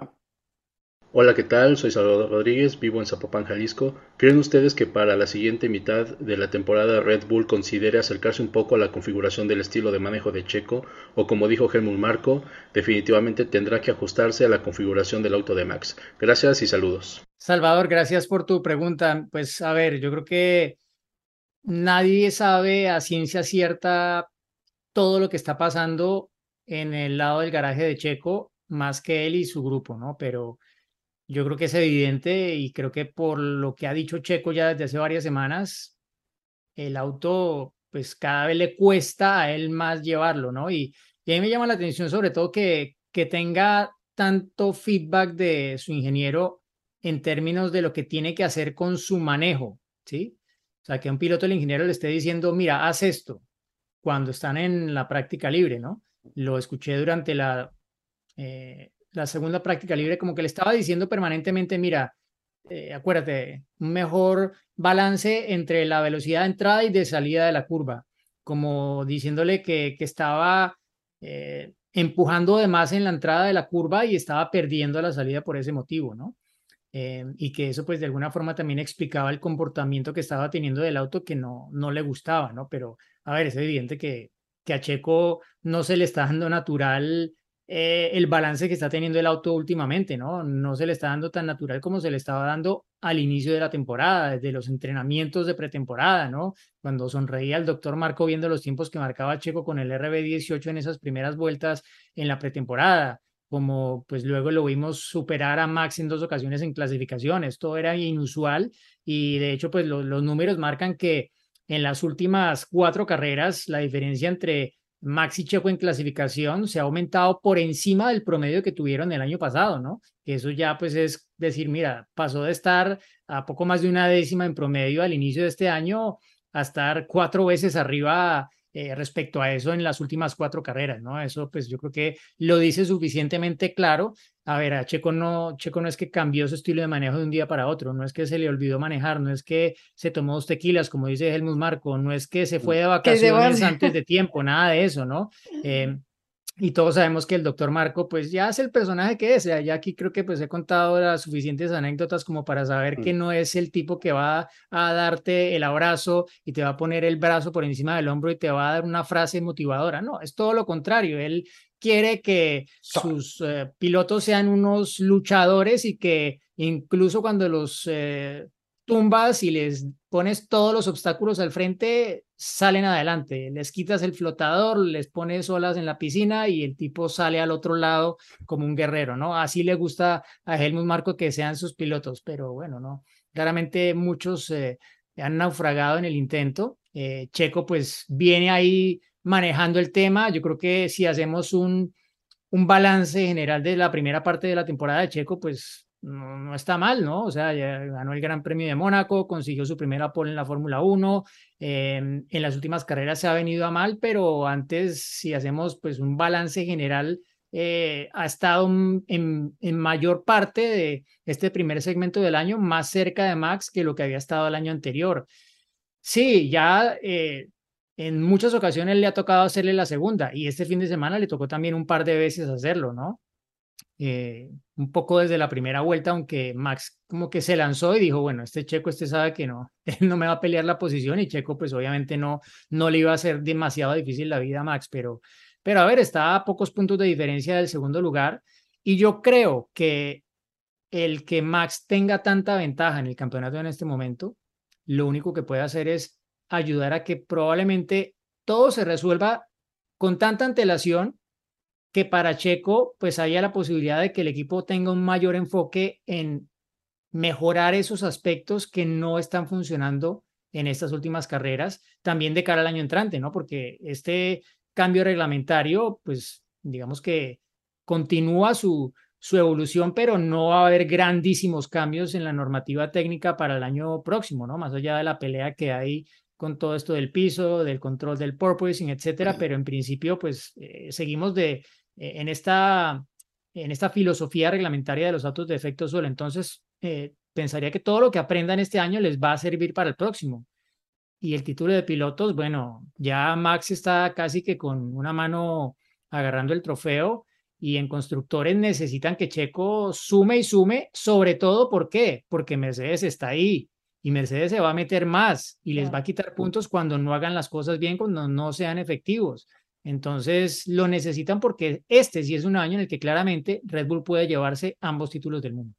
Hola, ¿qué tal? Soy Salvador Rodríguez, vivo en Zapopan, Jalisco. ¿Creen ustedes que para la siguiente mitad de la temporada Red Bull considere acercarse un poco a la configuración del estilo de manejo de Checo o como dijo Helmut Marco, definitivamente tendrá que ajustarse a la configuración del auto de Max? Gracias y saludos. Salvador, gracias por tu pregunta. Pues a ver, yo creo que nadie sabe a ciencia cierta todo lo que está pasando en el lado del garaje de Checo más que él y su grupo, ¿no? Pero yo creo que es evidente y creo que por lo que ha dicho Checo ya desde hace varias semanas, el auto pues cada vez le cuesta a él más llevarlo, ¿no? Y, a mí me llama la atención sobre todo que, que tenga tanto feedback de su ingeniero en términos de lo que tiene que hacer con su manejo, ¿sí? Sea, que un piloto el ingeniero le esté diciendo, mira, haz esto, cuando están en la práctica libre, ¿no? Lo escuché durante la, eh, la segunda práctica libre, como que le estaba diciendo permanentemente, mira, eh, acuérdate, un mejor balance entre la velocidad de entrada y de salida de la curva, como diciéndole que, que estaba eh, empujando de más en la entrada de la curva y estaba perdiendo la salida por ese motivo, ¿no? Eh, y que eso pues de alguna forma también explicaba el comportamiento que estaba teniendo del auto que no, no le gustaba, ¿no? Pero a ver, es evidente que, que a Checo no se le está dando natural eh, el balance que está teniendo el auto últimamente, ¿no? No se le está dando tan natural como se le estaba dando al inicio de la temporada, desde los entrenamientos de pretemporada, ¿no? Cuando sonreía el doctor Marco viendo los tiempos que marcaba Checo con el RB18 en esas primeras vueltas en la pretemporada, como pues luego lo vimos superar a Max en dos ocasiones en clasificación, esto era inusual y de hecho pues los números marcan que en las últimas cuatro carreras la diferencia entre Maxi Checo en clasificación se ha aumentado por encima del promedio que tuvieron el año pasado, ¿no? Que eso ya pues es decir, mira, pasó de estar a poco más de una décima en promedio al inicio de este año a estar cuatro veces arriba eh, respecto a eso en las últimas cuatro carreras, ¿no? Eso pues yo creo que lo dice suficientemente claro. A ver, a Checo no, Checo no es que cambió su estilo de manejo de un día para otro, no es que se le olvidó manejar, no es que se tomó dos tequilas, como dice Helmut Marco, no es que se fue de vacaciones antes de tiempo, nada de eso, ¿no? Eh, y todos sabemos que el doctor Marco, pues ya es el personaje que es. Ya aquí creo que pues he contado las suficientes anécdotas como para saber que Mm. no es el tipo que va a darte el abrazo y te va a poner el brazo por encima del hombro y te va a dar una frase motivadora. No, es todo lo contrario. Él quiere que sus eh, pilotos sean unos luchadores y que incluso cuando los eh, tumbas y les pones todos los obstáculos al frente, salen adelante. Les quitas el flotador, les pones olas en la piscina y el tipo sale al otro lado como un guerrero, ¿no? Así le gusta a Helmut Marko que sean sus pilotos, pero bueno, ¿no? Claramente muchos eh, han naufragado en el intento. Eh, Checo pues viene ahí manejando el tema. Yo creo que si hacemos un, un balance general de la primera parte de la temporada de Checo, pues no, está mal, ¿no? O sea, ya ganó el Gran Premio de Mónaco, consiguió su primera pole en la Fórmula 1, eh, en las últimas carreras se ha venido a mal, pero antes, si hacemos pues un balance general, eh, ha estado en, en, mayor parte de este primer segmento del año más cerca de Max que lo que había estado el año anterior. Sí, ya eh, en muchas ocasiones le ha tocado hacerle la segunda y este fin de semana le tocó también un par de veces hacerlo, ¿no? Eh, un poco desde la primera vuelta, aunque Max como que se lanzó y dijo, bueno, este Checo, este sabe que no, él no me va a pelear la posición y Checo pues obviamente no, no le iba a hacer demasiado difícil la vida a Max, pero, pero a ver, está a pocos puntos de diferencia del segundo lugar y yo creo que el que Max tenga tanta ventaja en el campeonato en este momento, lo único que puede hacer es ayudar a que probablemente todo se resuelva con tanta antelación que para Checo pues haya la posibilidad de que el equipo tenga un mayor enfoque en mejorar esos aspectos que no están funcionando en estas últimas carreras, también de cara al año entrante, ¿no? Porque este cambio reglamentario, pues digamos que continúa su, su evolución, pero no va a haber grandísimos cambios en la normativa técnica para el año próximo, ¿no? Más allá de la pelea que hay con todo esto del piso, del control del porpoising, etcétera, pero en principio, pues eh, seguimos de, en, esta, en esta filosofía reglamentaria de los autos de efecto suelo. Entonces, eh, pensaría que todo lo que aprendan este año les va a servir para el próximo. Y el título de pilotos, bueno, ya Max está casi que con una mano agarrando el trofeo y en constructores necesitan que Checo sume y sume, sobre todo, ¿por qué? Porque Mercedes está ahí y Mercedes se va a meter más y les va a quitar puntos cuando no hagan las cosas bien, cuando no sean efectivos. Entonces lo necesitan porque este sí es un año en el que claramente Red Bull puede llevarse ambos títulos del mundo.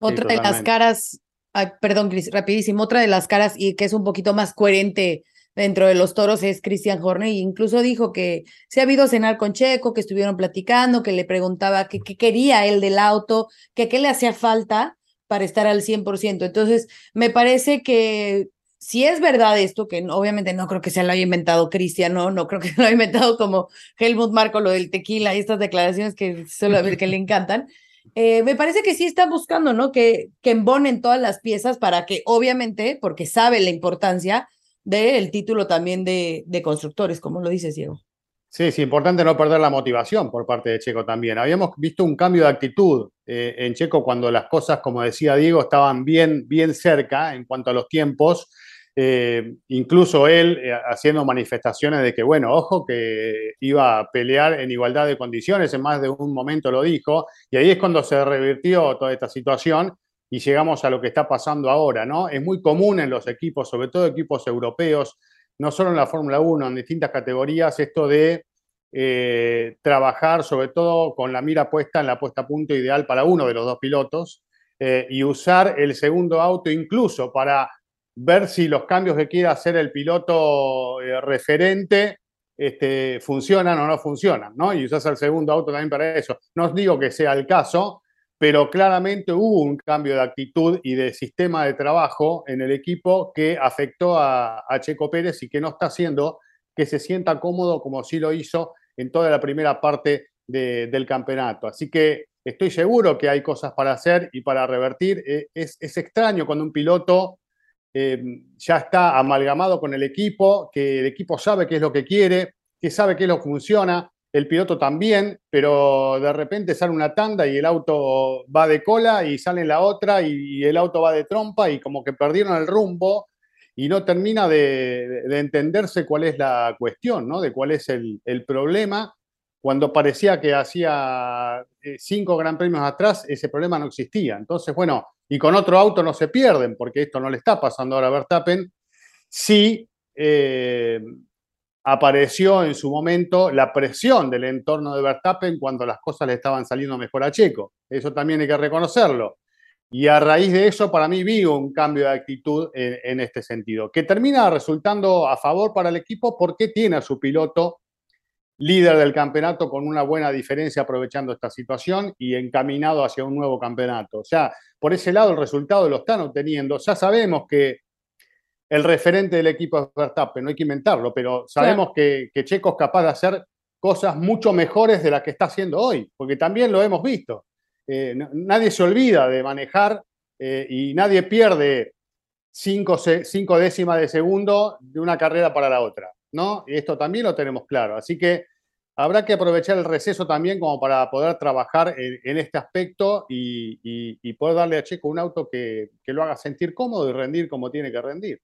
Otra de las caras, ay, perdón, Cris, rapidísimo, otra de las caras y que es un poquito más coherente dentro de los toros es Christian Horner, y incluso dijo que se ha habido a cenar con Checo, que estuvieron platicando, que le preguntaba qué quería él del auto, que qué le hacía falta para estar al 100%. Entonces, me parece que si es verdad esto, que obviamente no creo que se lo haya inventado Cristian, no, no creo que se lo haya inventado como Helmut Marco, lo del tequila y estas declaraciones que solo a ver que le encantan. Eh, me parece que sí está buscando, ¿no? Que, que embonen todas las piezas para que, obviamente, porque sabe la importancia del título también de, de constructores, como lo dices, Diego. Sí, es importante no perder la motivación por parte de Checo también. Habíamos visto un cambio de actitud eh, en Checo cuando las cosas, como decía Diego, estaban bien, bien cerca en cuanto a los tiempos. Eh, incluso él eh, haciendo manifestaciones de que, bueno, ojo, que iba a pelear en igualdad de condiciones, en más de un momento lo dijo, y ahí es cuando se revirtió toda esta situación y llegamos a lo que está pasando ahora, ¿no? Es muy común en los equipos, sobre todo equipos europeos, no solo en la Fórmula 1, en distintas categorías, esto de eh, trabajar sobre todo con la mira puesta en la puesta a punto ideal para uno de los dos pilotos y usar el segundo auto incluso para ver si los cambios que quiera hacer el piloto eh, referente este, funcionan o no funcionan, ¿no? Y usas el segundo auto también para eso. No os digo que sea el caso, pero claramente hubo un cambio de actitud y de sistema de trabajo en el equipo que afectó a, Checo Pérez y que no está haciendo que se sienta cómodo como sí lo hizo en toda la primera parte de, del campeonato. Así que estoy seguro que hay cosas para hacer y para revertir. Es, es extraño cuando un piloto eh, ya está amalgamado con el equipo, que el equipo sabe qué es lo que quiere, que sabe qué es lo que funciona, el piloto también, pero de repente sale una tanda y el auto va de cola y sale la otra y, el auto va de trompa y como que perdieron el rumbo y no termina de, de, entenderse cuál es la cuestión, ¿no? De cuál es el, problema. Cuando parecía que hacía eh, cinco gran premios atrás, ese problema no existía. Entonces, bueno, y con otro auto no se pierden, porque esto no le está pasando ahora a Verstappen. Sí eh, apareció en su momento la presión del entorno de Verstappen cuando las cosas le estaban saliendo mejor a Checo. Eso también hay que reconocerlo. Y a raíz de eso, para mí, vi un cambio de actitud en, en, este sentido, que termina resultando a favor para el equipo porque tiene a su piloto líder del campeonato con una buena diferencia aprovechando esta situación y encaminado hacia un nuevo campeonato. O sea, por ese lado el resultado lo están obteniendo. Ya sabemos que el referente del equipo es Verstappen, no hay que inventarlo, pero sabemos que, que, Checo es capaz de hacer cosas mucho mejores de las que está haciendo hoy, porque también lo hemos visto. Eh, nadie se olvida de manejar eh, y nadie pierde cinco, cinco décimas de segundo de una carrera para la otra. ¿No? Y esto también lo tenemos claro. Así que habrá que aprovechar el receso también como para poder trabajar en, este aspecto y, poder darle a Checo un auto que, lo haga sentir cómodo y rendir como tiene que rendir.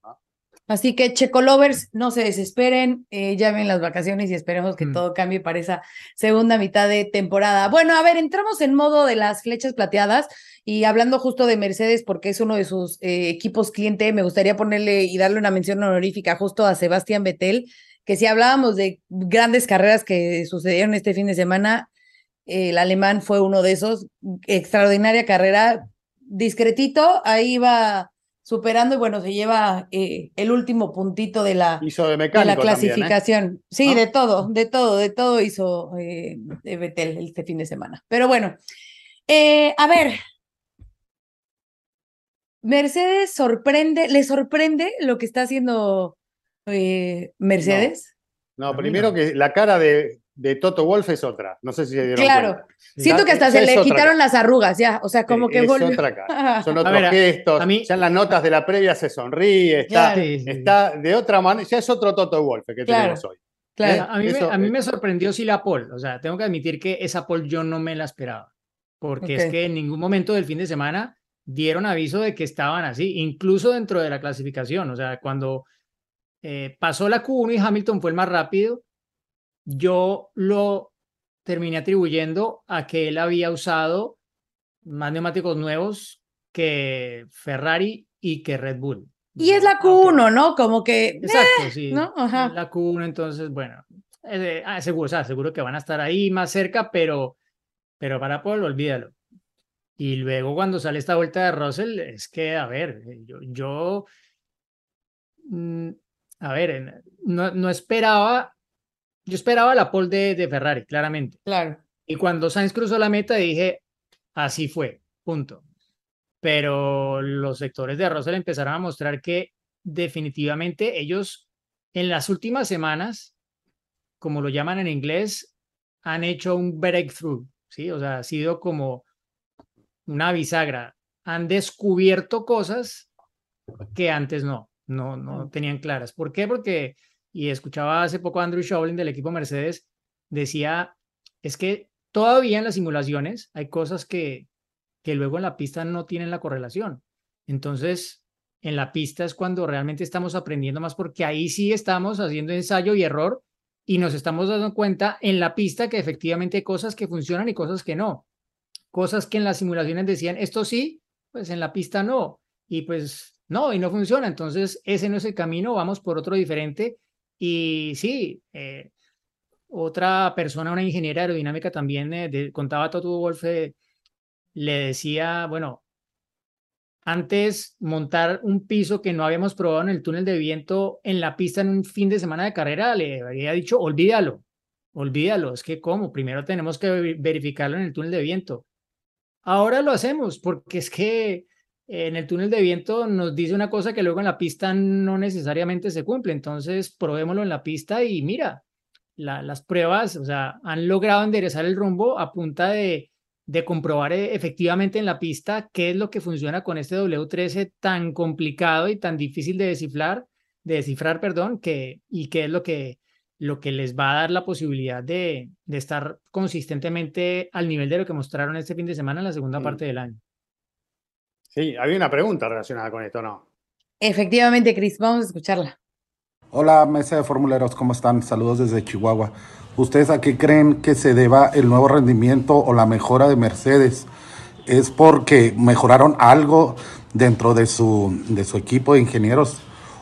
Así que Checo Lovers, no se desesperen, eh, ya ven las vacaciones y esperemos que Mm. todo cambie para esa segunda mitad de temporada. Bueno, a ver, entramos en modo de las flechas plateadas y hablando justo de Mercedes, porque es uno de sus eh, equipos cliente, me gustaría ponerle y darle una mención honorífica justo a Sebastián Vettel, que si hablábamos de grandes carreras que sucedieron este fin de semana, eh, el alemán fue uno de esos, extraordinaria carrera, discretito, ahí va superando y bueno, se lleva eh, el último puntito de la, Hizo de de la también, ¿eh? clasificación. Sí, ¿No? de todo, de todo, de todo hizo eh, Betel este fin de semana. Pero bueno, a ver. Mercedes sorprende, ¿le sorprende lo que está haciendo eh, Mercedes? No, primero no. que la cara de, de Toto Wolf es otra. No sé si se dieron Claro. cuenta. Siento que hasta esa se le quitaron cara. las arrugas, ya, o sea, como que es volvió. otra cara. Son otros ver, a- gestos. a mí- Ya en las notas de la previa se sonríe. Está, Claro. Está de otra manera. Ya es otro Toto Wolf que Claro. tenemos hoy. Claro. A mí, Eso, me, a mí eh. me sorprendió sí la pole. O sea, tengo que admitir que esa pole yo no me la esperaba. Porque es que en ningún momento del fin de semana dieron aviso de que estaban así, incluso dentro de la clasificación. O sea, cuando eh, pasó la Q1 y Hamilton fue el más rápido, yo lo terminé atribuyendo a que él había usado más neumáticos nuevos que Ferrari y que Red Bull. Y es la Ah, ok. Q1, ¿no? Como que. eh, Exacto, sí. ¿no? Ajá. es La Q1, entonces, bueno, eh, ah, seguro, o sea, seguro que van a estar ahí más cerca, pero, pero para Paul, olvídalo. Y luego cuando sale esta vuelta de Russell, es que, a ver, eh, yo, yo mm, a ver, no, no esperaba, yo esperaba la pole de, de Ferrari, claramente. Claro. Y cuando Sainz cruzó la meta, dije, así fue, punto. Pero los sectores de Russell empezaron a mostrar que definitivamente ellos en las últimas semanas, como lo llaman en inglés, han hecho un breakthrough, ¿sí? O sea, ha sido como una bisagra. Han descubierto cosas que antes no, no, no tenían claras. ¿Por qué? Porque, y escuchaba hace poco a Andrew Shovlin del equipo Mercedes, decía, es que todavía en las simulaciones hay cosas que, que luego en la pista no tienen la correlación. Entonces, en la pista es cuando realmente estamos aprendiendo más porque ahí sí estamos haciendo ensayo y error y nos estamos dando cuenta en la pista que efectivamente hay cosas que funcionan y cosas que no. Cosas que en las simulaciones decían, esto sí, pues en la pista no. Y pues no, y no funciona. Entonces, ese no es el camino, vamos por otro diferente. Y sí, eh, otra persona, una ingeniera aerodinámica también, eh, de- contaba Toto Wolf, eh, le decía, bueno, antes montar un piso que no habíamos probado en el túnel de viento en la pista en un fin de semana de carrera, le había dicho, olvídalo, olvídalo, es que cómo, primero tenemos que ve- verificarlo en el túnel de viento. Ahora lo hacemos porque es que en el túnel de viento nos dice una cosa que luego en la pista no necesariamente se cumple, entonces probémoslo en la pista y mira, la- las pruebas, o sea, han logrado enderezar el rumbo a punta de, de comprobar eh, efectivamente en la pista qué es lo que funciona con este W13 tan complicado y tan difícil de descifrar, de descifrar, perdón, que, y qué es lo que, lo que les va a dar la posibilidad de, de estar consistentemente al nivel de lo que mostraron este fin de semana en la segunda Mm. parte del año. Sí, había una pregunta relacionada con esto, ¿no? Efectivamente, Cris, vamos a escucharla. Hola, mesa de formuleros, ¿cómo están? Saludos desde Chihuahua. ¿Ustedes a qué creen que se deba el nuevo rendimiento o la mejora de Mercedes? ¿Es porque mejoraron algo dentro de su, de su equipo de ingenieros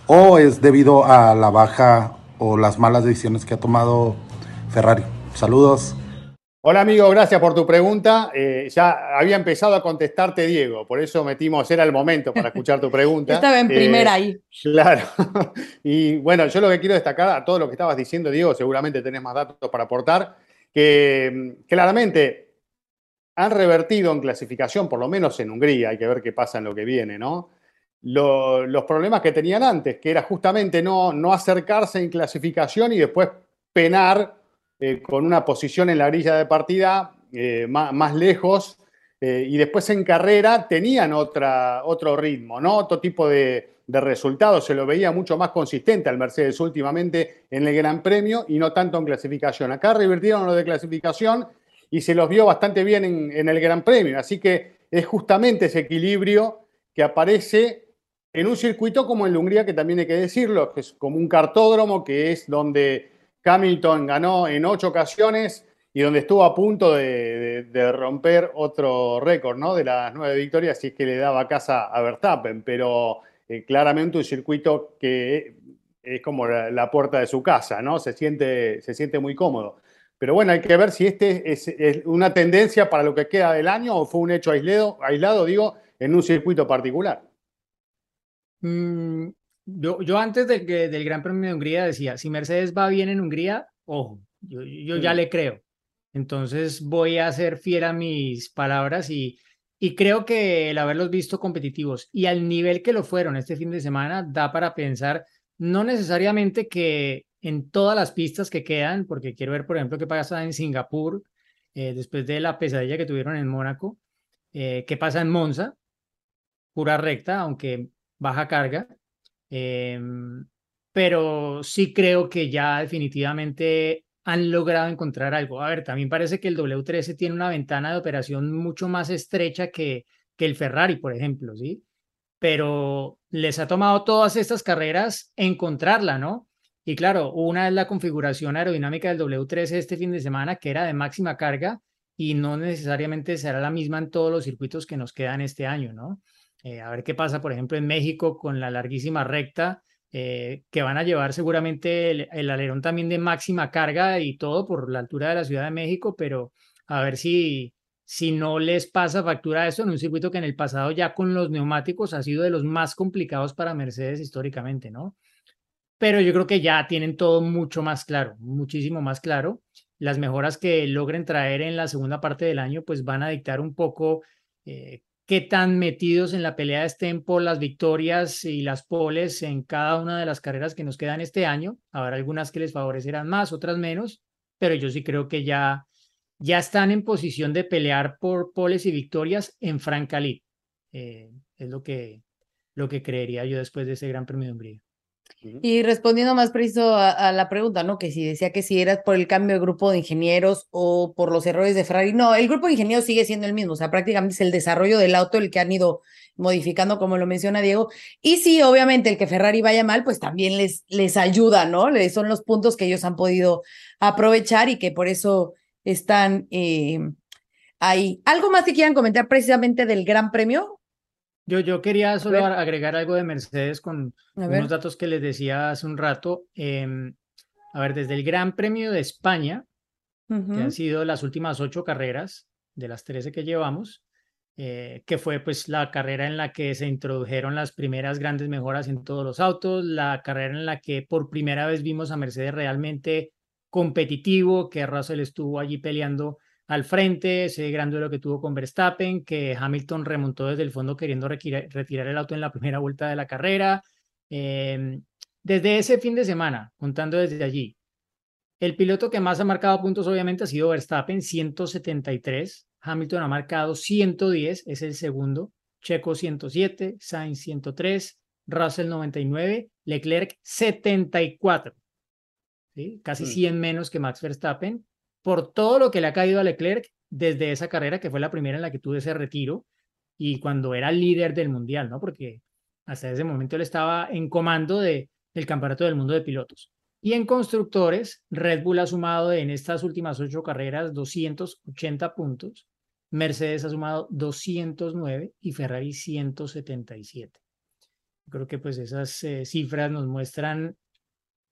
o es debido a la baja o las malas decisiones que ha tomado Ferrari? Saludos. Hola amigo, gracias por tu pregunta. Eh, ya había empezado a contestarte Diego, por eso metimos, era el momento para escuchar tu pregunta. Estaba en Eh, primera ahí. Claro. Y bueno, yo lo que quiero destacar a todo lo que estabas diciendo, Diego, seguramente tenés más datos para aportar, que mm, claramente han revertido en clasificación, por lo menos en Hungría, hay que ver qué pasa en lo que viene, ¿no? Lo- los problemas que tenían antes, que era justamente no, no acercarse en clasificación y después penar eh, con una posición en la grilla de partida eh, más, más lejos eh, y después en carrera tenían otra, otro ritmo, ¿no? Otro tipo de, resultados. Se lo veía mucho más consistente al Mercedes últimamente en el Gran Premio y no tanto en clasificación. Acá revirtieron lo de clasificación y se los vio bastante bien en, en el Gran Premio. Así que es justamente ese equilibrio que aparece en un circuito como el de Hungría, que también hay que decirlo, que es como un cartódromo, que es donde Hamilton ganó en ocho ocasiones y donde estuvo a punto de, romper otro récord, ¿no? De las nueve victorias, si es que le daba casa a Verstappen, pero eh, claramente un circuito que es como la, la puerta de su casa, ¿no? Se siente, se siente muy cómodo. Pero bueno, hay que ver si este es, es una tendencia para lo que queda del año o fue un hecho aislado, aislado, digo, en un circuito particular. Mm, yo, yo antes del, que- del Gran Premio de Hungría decía, si Mercedes va bien en Hungría, ojo, yo, yo ya le creo. Entonces voy a ser fiel a mis palabras y, y creo que el haberlos visto competitivos y al nivel que lo fueron este fin de semana da para pensar, no necesariamente que en todas las pistas que quedan, porque quiero ver, por ejemplo, qué pasa en Singapur, eh, después de la pesadilla que tuvieron en Mónaco, eh, qué pasa en Monza, pura recta, aunque baja carga. Em, pero sí creo que ya definitivamente han logrado encontrar algo. A ver, también parece que el W13 tiene una ventana de operación mucho más estrecha que, que el Ferrari, por ejemplo, ¿sí? Pero les ha tomado todas estas carreras encontrarla, ¿no? Y claro, una es la configuración aerodinámica del W13 este fin de semana, que era de máxima carga y no necesariamente será la misma en todos los circuitos que nos quedan este año, ¿no? Eh, a ver qué pasa, por ejemplo, en México con la larguísima recta, eh, que van a llevar seguramente el, alerón también de máxima carga y todo por la altura de la Ciudad de México, pero a ver si, si no les pasa factura eso en un circuito que en el pasado ya con los neumáticos ha sido de los más complicados para Mercedes históricamente, ¿no? Pero yo creo que ya tienen todo mucho más claro, muchísimo más claro. Las mejoras que logren traer en la segunda parte del año, pues van a dictar un poco eh, qué tan metidos en la pelea estén por las victorias y las poles en cada una de las carreras que nos quedan este año. Habrá algunas que les favorecerán más, otras menos, pero yo sí creo que ya, ya están en posición de pelear por poles y victorias en franca lid. Eh, es lo que, lo que creería yo después de ese Gran Premio de Hungría. Y respondiendo más preciso a, la pregunta, ¿no? Que si decía que si era por el cambio de grupo de ingenieros o por los errores de Ferrari. No, el grupo de ingenieros sigue siendo el mismo. O sea, prácticamente es el desarrollo del auto el que han ido modificando, como lo menciona Diego. Y sí, obviamente, el que Ferrari vaya mal, pues también les, les ayuda, ¿no? Son los puntos que ellos han podido aprovechar y que por eso están eh, ahí. ¿Algo más que quieran comentar precisamente del Gran Premio? Yo, yo quería solo agregar algo de Mercedes con unos datos que les decía hace un rato. Em, a ver, desde el Gran Premio de España, que han sido las últimas ocho carreras de las 13 que llevamos, eh, que fue pues la carrera en la que se introdujeron las primeras grandes mejoras en todos los autos, la carrera en la que por primera vez vimos a Mercedes realmente competitivo, que Russell estuvo allí peleando al frente, ese gran duelo que tuvo con Verstappen, que Hamilton remontó desde el fondo queriendo retirar el auto en la primera vuelta de la carrera. Em, desde ese fin de semana, contando desde allí, el piloto que más ha marcado puntos obviamente ha sido Verstappen, 173. Hamilton ha marcado 110, es el segundo. Checo 107, Sainz 103, Russell 99, Leclerc 74. ¿sí? Casi Mm. 100 menos que Max Verstappen por todo lo que le ha caído a Leclerc desde esa carrera que fue la primera en la que tuve ese retiro y cuando era líder del mundial, ¿no? Porque hasta ese momento él estaba en comando de, del Campeonato del Mundo de Pilotos. Y en constructores, Red Bull ha sumado en estas últimas ocho carreras 280 puntos, Mercedes ha sumado 209 y Ferrari 177. Creo que pues esas eh, cifras nos muestran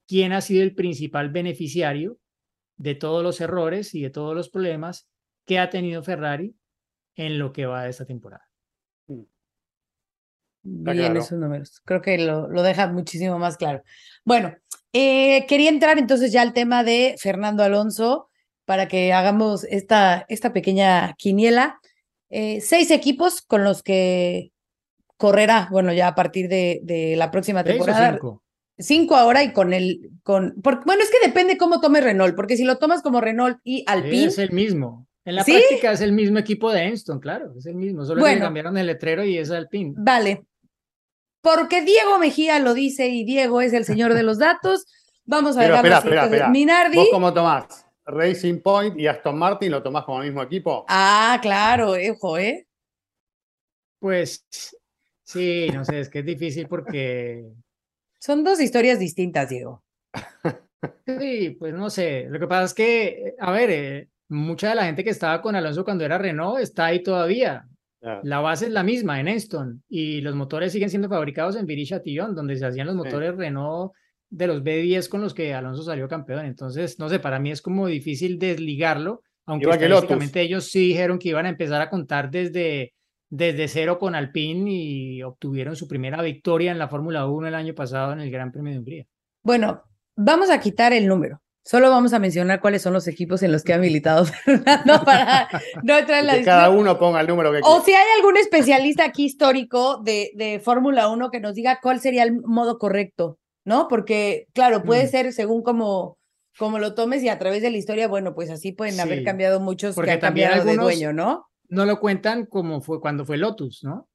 quién ha sido el principal beneficiario de todos los errores y de todos los problemas que ha tenido Ferrari en lo que va de esta temporada. Bien esos números. Creo que lo, lo deja muchísimo más claro. Bueno, eh, quería entrar entonces ya al tema de Fernando Alonso para que hagamos esta, esta pequeña quiniela. Eh, seis equipos con los que correrá, bueno, ya a partir de, de la próxima temporada. Cinco? Cinco ahora y con el, con, por, bueno, es que depende cómo tomes Renault, porque si lo tomas como Renault y Alpine. Es el mismo. En la ¿Sí? práctica es el mismo equipo de Enston, claro, es el mismo. Solo Bueno. le cambiaron el letrero y es Alpine. Vale. Porque Diego Mejía lo dice y Diego es el señor de los datos. Vamos a Pero dejarlo espera, espera, espera. Minardi. ¿Vos cómo tomás? Racing Point y Aston Martin lo tomás como el mismo equipo. Ah, claro, ojo, ¿eh? Pues sí, no sé, es que es difícil porque Son dos historias distintas, Diego. Sí, pues no sé. Lo que pasa es que, eh, a ver, eh, mucha de la gente que estaba con Alonso cuando era Renault está ahí todavía. Ah, La base es la misma en Enston y los motores siguen siendo fabricados en Viry-Châtillon, donde se hacían los Sí. motores Renault de los B10 con los que Alonso salió campeón. Entonces, no sé, para mí es como difícil desligarlo, aunque estadísticamente ellos sí dijeron que iban a empezar a contar desde, desde cero con Alpine y obtuvieron su primera victoria en la Fórmula 1 el año pasado en el Gran Premio de Hungría. Bueno, vamos a quitar el número. Solo vamos a mencionar cuáles son los equipos en los que ha militado Fernando para no entrar en la que cada uno ponga el número que O quiera. si hay algún especialista aquí histórico de, de Fórmula 1 que nos diga cuál sería el modo correcto, ¿no? Porque, claro, puede Mm. ser según como, como lo tomes y a través de la historia, bueno, pues así pueden haber cambiado muchos porque que han también cambiado de algunos- dueño, ¿no? No lo cuentan como fue cuando fue Lotus, ¿no?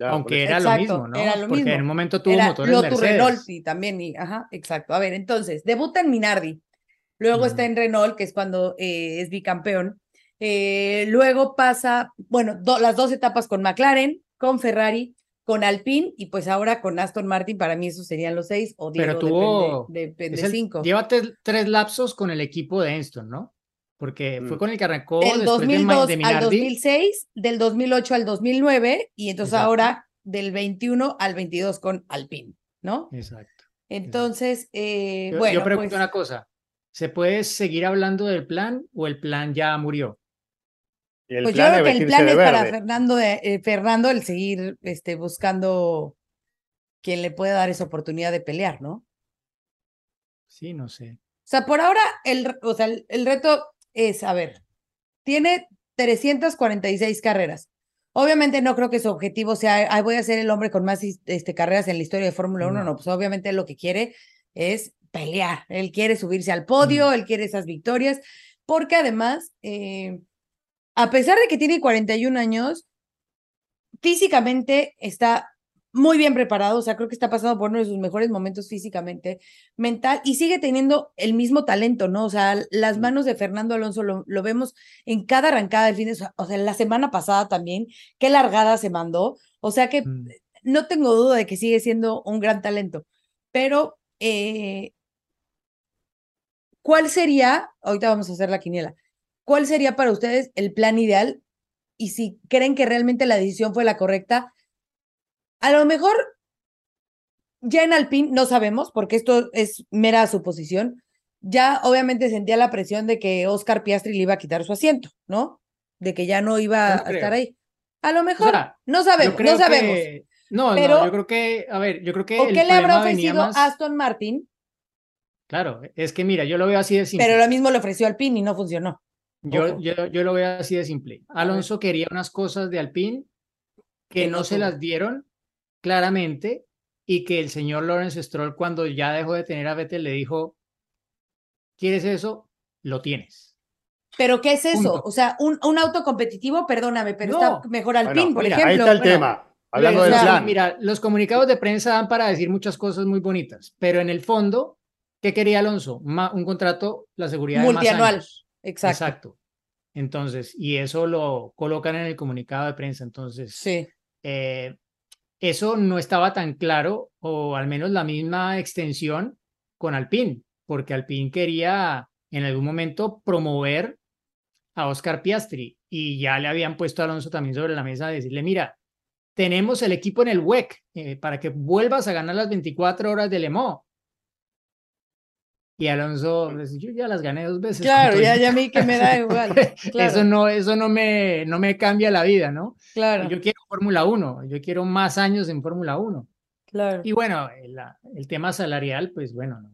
Ya, Aunque era lo mismo, ¿no? era lo Porque mismo. en un momento tuvo Era motores Lotus Mercedes. Renault y también, y, ajá, exacto. A ver, entonces, debuta en Minardi, luego está en Renault, que es cuando eh, es bicampeón, Eh, luego pasa, bueno, do- las dos etapas con McLaren, con Ferrari, con Alpine y pues ahora con Aston Martin, para mí esos serían los seis, o Pero Diego, tuvo- depende, depende Es el- cinco. Lleva tres, tres lapsos con el equipo de Enston, ¿no? Porque fue Mm. con el que arrancó Del después de, Ma- 2002 de al Minardi. 2006, del 2008 al 2009 y entonces Exacto. ahora del 21 al 22 con Alpine, ¿no? Exacto. Entonces, eh, Yo, bueno, yo pregunto pues, una cosa. ¿Se puede seguir hablando del plan o el plan ya murió? El pues yo creo que el plan es para. Fernando, de- eh, Fernando el seguir este, buscando quien le pueda dar esa oportunidad de pelear, ¿no? O Sí, no sé. sea, por ahora, el, o sea, el, el reto es, a ver, tiene 346 carreras. Obviamente no creo que su objetivo sea, "Ay, voy a ser el hombre con más este, carreras en la historia de Fórmula 1. No. No, pues obviamente lo que quiere es pelear. Él quiere subirse al podio, él quiere esas victorias, porque además, eh, a pesar de que tiene 41 años, físicamente está muy bien preparado, o sea, creo que está pasando por uno de sus mejores momentos físicamente, mental, y sigue teniendo el mismo talento, ¿no? O sea, las manos de Fernando Alonso lo, lo vemos en cada arrancada del fin de semana, o sea, la semana pasada también, qué largada se mandó, o sea que Mm. no tengo duda de que sigue siendo un gran talento, pero eh, ¿cuál sería, ahorita vamos a hacer la quiniela, cuál sería para ustedes el plan ideal y si creen que realmente la decisión fue la correcta? A lo mejor ya en Alpine no sabemos, porque esto es mera suposición. Ya obviamente sentía la presión de que Oscar Piastri le iba a quitar su asiento, ¿no? De que ya no iba a estar ahí. A lo mejor, sea, no sabemos, no sabemos. que- No, Pero- no, yo creo que, a ver, yo creo que ¿O el qué le habrá ofrecido más- Aston Martin? Claro, es que mira, yo lo veo así de simple. Pero lo mismo le ofreció Alpine y no funcionó. Yo, yo, yo lo veo así de simple. Alonso quería unas cosas de Alpine que no se las dieron claramente y que el señor Lawrence Stroll cuando ya dejó de tener a Vettel le dijo, ¿quieres eso? Lo tienes. ¿Pero qué es eso? Punto. O sea, un, un auto competitivo, perdóname, pero No. está mejor Alpine, Bueno, por mira, ejemplo. ahí está el Bueno, tema. Hablando del plan. Mira, los comunicados de prensa dan para decir muchas cosas muy bonitas, pero en el fondo, ¿qué quería Alonso? Ma- un contrato, la seguridad de más Multianual. años. Exacto. Exacto. Entonces, y eso lo colocan en el comunicado de prensa. Entonces, Sí. eh, eso no estaba tan claro, o al menos la misma extensión con Alpine, porque Alpine quería en algún momento promover a Oscar Piastri y ya le habían puesto a Alonso también sobre la mesa de decirle, mira, tenemos el equipo en el WEC eh, para que vuelvas a ganar las 24 horas de Le Mans. Y Alonso, pues, yo ya las gané dos veces. Claro, ya, ya a mí que me da igual. Claro. Eso no, eso no me, no me cambia la vida, ¿no? Claro. Yo quiero Fórmula 1, yo quiero más años en Fórmula 1. Claro. Y bueno, el, el, tema salarial, pues bueno,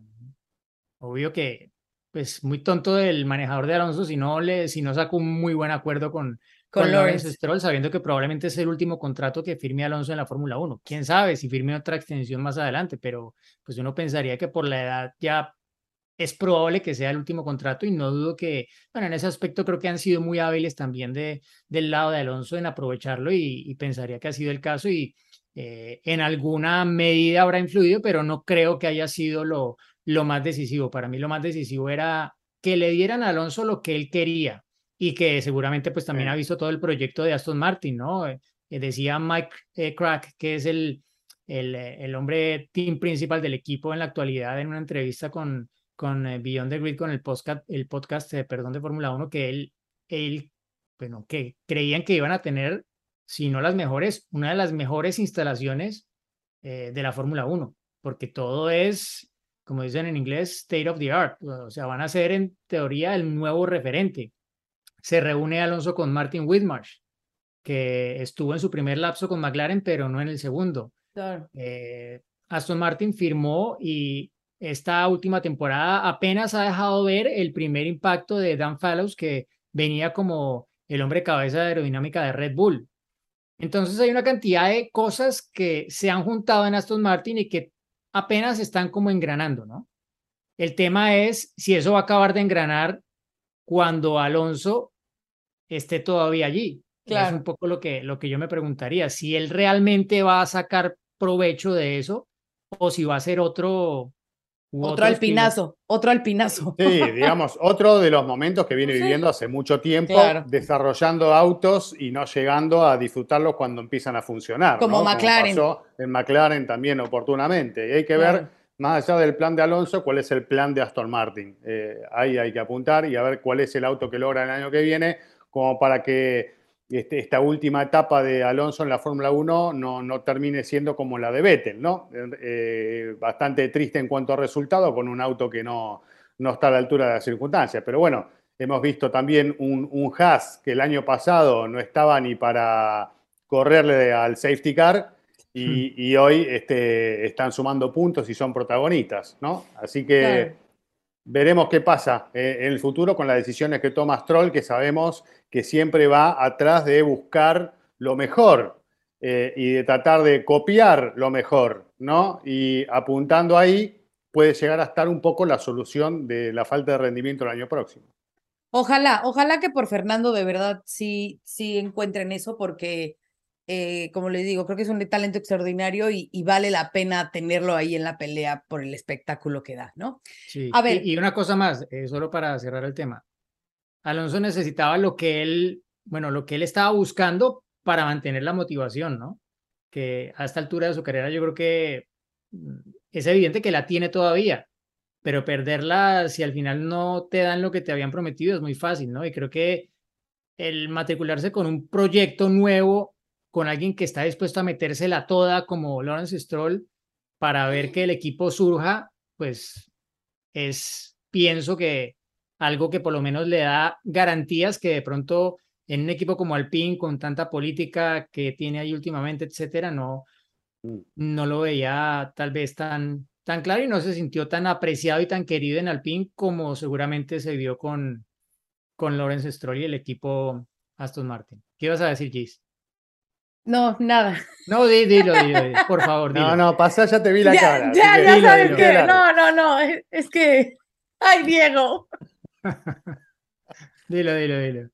obvio que pues muy tonto del manejador de Alonso si no le si no saca un muy buen acuerdo con, con, con Lawrence Stroll, sabiendo que probablemente es el último contrato que firme Alonso en la Fórmula 1. Quién sabe si firme otra extensión más adelante, pero pues uno pensaría que por la edad ya es probable que sea el último contrato y no dudo que, bueno, en ese aspecto creo que han sido muy hábiles también de, del lado de Alonso en aprovecharlo y, y pensaría que ha sido el caso y eh, en alguna medida habrá influido, pero no creo que haya sido lo, lo más decisivo. Para mí lo más decisivo era que le dieran a Alonso lo que él quería y que seguramente pues también ha visto todo el proyecto de Aston Martin, ¿no? Eh, decía Mike eh, Crack, que es el, el, el, hombre team principal del equipo en la actualidad en una entrevista con, con eh, Beyond the Grid, con el podcast, el podcast eh, perdón, de Fórmula 1, que él, él, bueno, que creían que iban a tener, si no las mejores, una de las mejores instalaciones eh, de la Fórmula 1, porque todo es, como dicen en inglés, state of the art, o sea, van a ser en teoría el nuevo referente. Se reúne Alonso con Martin Whitmarsh, que estuvo en su primer lapso con McLaren, pero no en el segundo. Claro. Eh, Aston Martin firmó y esta última temporada apenas ha dejado ver el primer impacto de Dan Fallows, que venía como el hombre cabeza de aerodinámica de Red Bull. Entonces hay una cantidad de cosas que se han juntado en Aston Martin y que apenas están como engranando, ¿no? El tema es si eso va a acabar de engranar cuando Alonso esté todavía allí. Claro. Es un poco lo que, lo que yo me preguntaría, si él realmente va a sacar provecho de eso o si va a ser otro, otro alpinazo, otro alpinazo. Sí, digamos, otro de los momentos que viene viviendo hace mucho tiempo, Claro. desarrollando autos y no llegando a disfrutarlos cuando empiezan a funcionar. Como ¿no? McLaren. pasó en McLaren también oportunamente. Y hay que Claro. ver, más allá del plan de Alonso, cuál es el plan de Aston Martin. Eh, ahí hay que apuntar y a ver cuál es el auto que logra el año que viene, como para que este- esta última etapa de Alonso en la Fórmula 1 no, no termine siendo como la de Vettel, ¿no? Eh, bastante triste en cuanto a resultado, con un auto que no, no está a la altura de las circunstancias. Pero bueno, hemos visto también un, un Haas que el año pasado no estaba ni para correrle al safety car y, y hoy este, están sumando puntos y son protagonistas, ¿no? Así que Claro. Veremos qué pasa eh, en el futuro con las decisiones que toma Stroll, que sabemos que siempre va atrás de buscar lo mejor eh, y de tratar de copiar lo mejor, ¿no? Y apuntando ahí puede llegar a estar un poco la solución de la falta de rendimiento el año próximo. Ojalá, ojalá que por Fernando de verdad sí, sí encuentren eso, porque, eh, como les digo, creo que es un talento extraordinario y, y vale la pena tenerlo ahí en la pelea por el espectáculo que da, ¿no? Sí. A ver. Y, y una cosa más, eh, solo para cerrar el tema. Alonso necesitaba lo que él, bueno, lo que él estaba buscando para mantener la motivación, ¿no? Que a esta altura de su carrera yo creo que mm, es evidente que la tiene todavía, pero perderla si al final no te dan lo que te habían prometido es muy fácil, ¿no? Y creo que el matricularse con un proyecto nuevo, con alguien que está dispuesto a metérsela toda como Lawrence Stroll para ver que el equipo surja, pues es, pienso que algo que por lo menos le da garantías que de pronto en un equipo como Alpine, con tanta política que tiene ahí últimamente, etcétera, no, no lo veía tal vez tan, tan claro y no se sintió tan apreciado y tan querido en Alpine como seguramente se vio con, con Lawrence Stroll y el equipo Aston Martin. ¿Qué ibas a decir, Gis? No, nada. No, di- dilo, dilo, dilo, por favor, dilo. No, no, pasá, ya te vi la ya, cara. ya, ya dilo, sabes dilo. que, no, no, no, es, es que, ay, Diego. Dilo, dilo, dilo.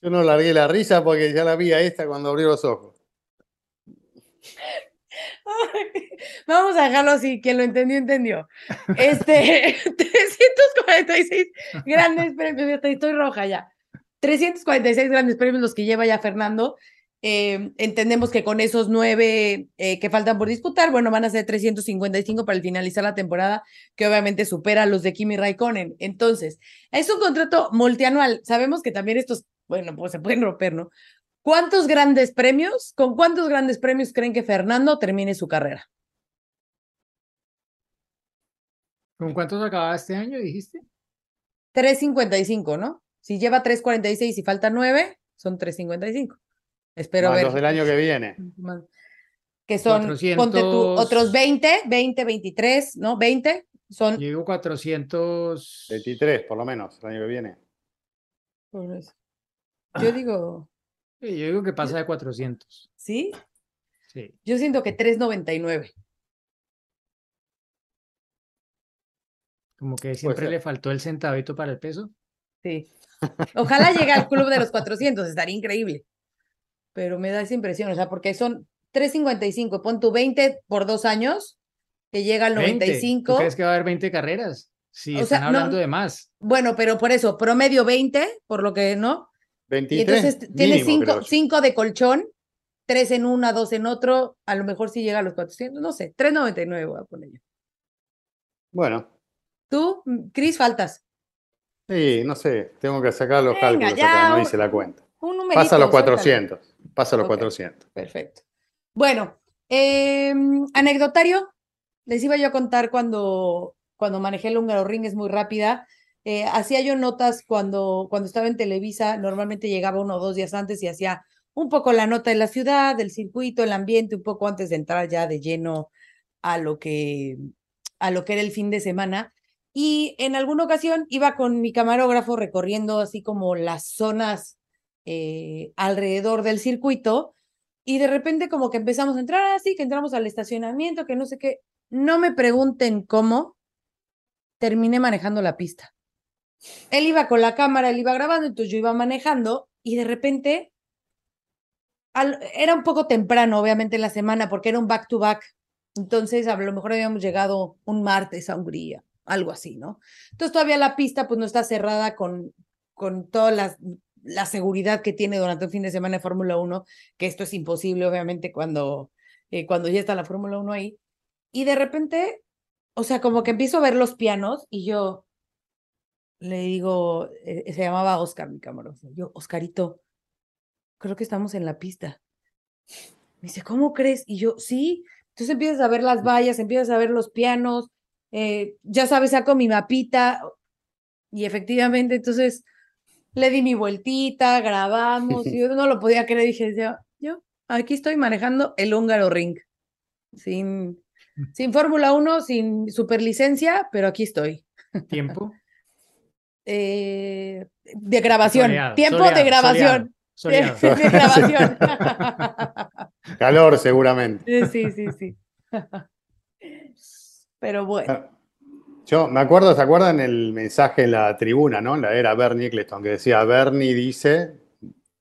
Yo no largué la risa porque ya la vi a esta cuando abrió los ojos. Vamos a dejarlo así, quien lo entendió, entendió. Este, 346 grandes premios, estoy roja ya. 346 grandes premios los que lleva ya Fernando. Eh, entendemos que con esos nueve eh, que faltan por disputar, bueno, van a ser 355 para el finalizar la temporada, que obviamente supera a los de Kimi Raikkonen. Entonces, es un contrato multianual. Sabemos que también estos, bueno, pues se pueden romper, ¿no? ¿Cuántos grandes premios, con cuántos grandes premios creen que Fernando termine su carrera? ¿Con cuántos acababa este año, dijiste? 355, ¿no? Si lleva 346 y falta 9, son 355. Espero Más ver. los del año que viene. más. Que son, ponte tú, 400. otros 20, 20, 23, ¿no? 20 son. Yo digo 400. 23, por lo menos, el año que viene. por eso. Yo digo, Sí, yo digo que pasa de 400. ¿sí? Sí. Yo siento que 399. Como que siempre le faltó el centavito para el peso. Sí. Ojalá llegue al club de los 400, estaría increíble. Pero me da esa impresión, o sea, porque son 355, pon tu 20 por dos años, que llega al 20. 95. ¿Tú crees que va a haber 20 carreras? Sí, O están sea, no- hablando de más. Bueno, pero por eso, promedio 20, por lo que, ¿no? Y 23. entonces t- tiene mínimo, creo 5 yo. cinco de colchón, tres en una, dos en otro, a lo mejor sí llega a los 400, no sé, 399 voy a poner yo. Bueno, Tú, Cris, faltas. sí, no sé, tengo que sacar los Venga, cálculos ya, acá, no hice la cuenta. Un numerito. Pasa los suéltalo. 400, pasa los Ok. 400. Perfecto. Bueno, em, anecdotario. Les iba yo a contar cuando, cuando manejé el húngaro ring, es muy rápida. Eh, hacía yo notas cuando, cuando estaba en Televisa, normalmente llegaba uno o dos días antes y hacía un poco la nota de la ciudad, del circuito, el ambiente, un poco antes de entrar ya de lleno a lo que, a lo que era el fin de semana. Y en alguna ocasión iba con mi camarógrafo recorriendo así como las zonas eh, alrededor del circuito y de repente como que empezamos a entrar así, que entramos al estacionamiento, que no sé qué. No me pregunten cómo terminé manejando la pista. Él iba con la cámara, él iba grabando, entonces yo iba manejando y de repente era un poco temprano, obviamente, en la semana, porque era un back to back. Entonces, a lo mejor habíamos llegado un martes a Hungría, algo así, ¿no? Entonces, todavía la pista pues no está cerrada con, con toda la, la seguridad que tiene durante un fin de semana de Fórmula 1, que esto es imposible, obviamente, cuando, eh, cuando ya está la Fórmula 1 ahí. Y de repente, o sea, como que empiezo a ver los pianos y yo le digo, eh, se llamaba Oscar, mi camarógrafo. Yo, Oscarito, creo que estamos en la pista. Me dice, ¿cómo crees? Y yo, sí. Entonces empiezas a ver las vallas, empiezas a ver los pianos, eh, ya sabes, saco mi mapita y efectivamente, entonces le di mi vueltita, grabamos, y yo no lo podía creer, dije, yo, yo aquí estoy manejando el húngaro ring, sin, sin Fórmula 1, sin superlicencia, pero aquí estoy. Tiempo. Eh, de grabación, Soleado, tiempo soleado, de grabación. soleado. De, de grabación. Calor, seguramente. sí, sí, sí. Pero bueno. Ah, Yo me acuerdo, ¿se acuerdan el mensaje en la tribuna, no? En la era Bernie Eccleston, que decía, Bernie dice,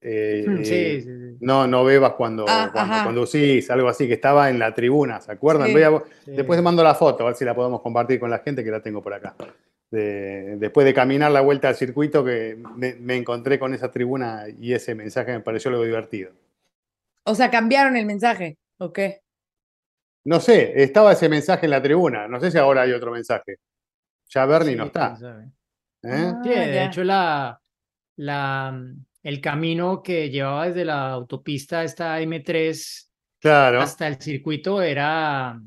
eh, Mm, Sí, eh, sí, sí. no, no bebas cuando, Ah, cuando conducís, algo así, que estaba en la tribuna, ¿se acuerdan? Sí. Voy a- Sí. Después te mando la foto, a ver si la podemos compartir con la gente, que la tengo por acá. De- después de caminar la vuelta al circuito, que me, me encontré con esa tribuna y ese mensaje me pareció algo divertido. O sea, cambiaron el mensaje, ¿o qué? No sé, estaba ese mensaje en la tribuna, no sé si ahora hay otro mensaje. Ya Bernie no Sí, está. ¿eh? Sí, Ah, de ya. hecho la, la, el camino que llevaba desde la autopista esta M3 Claro. hasta el circuito era,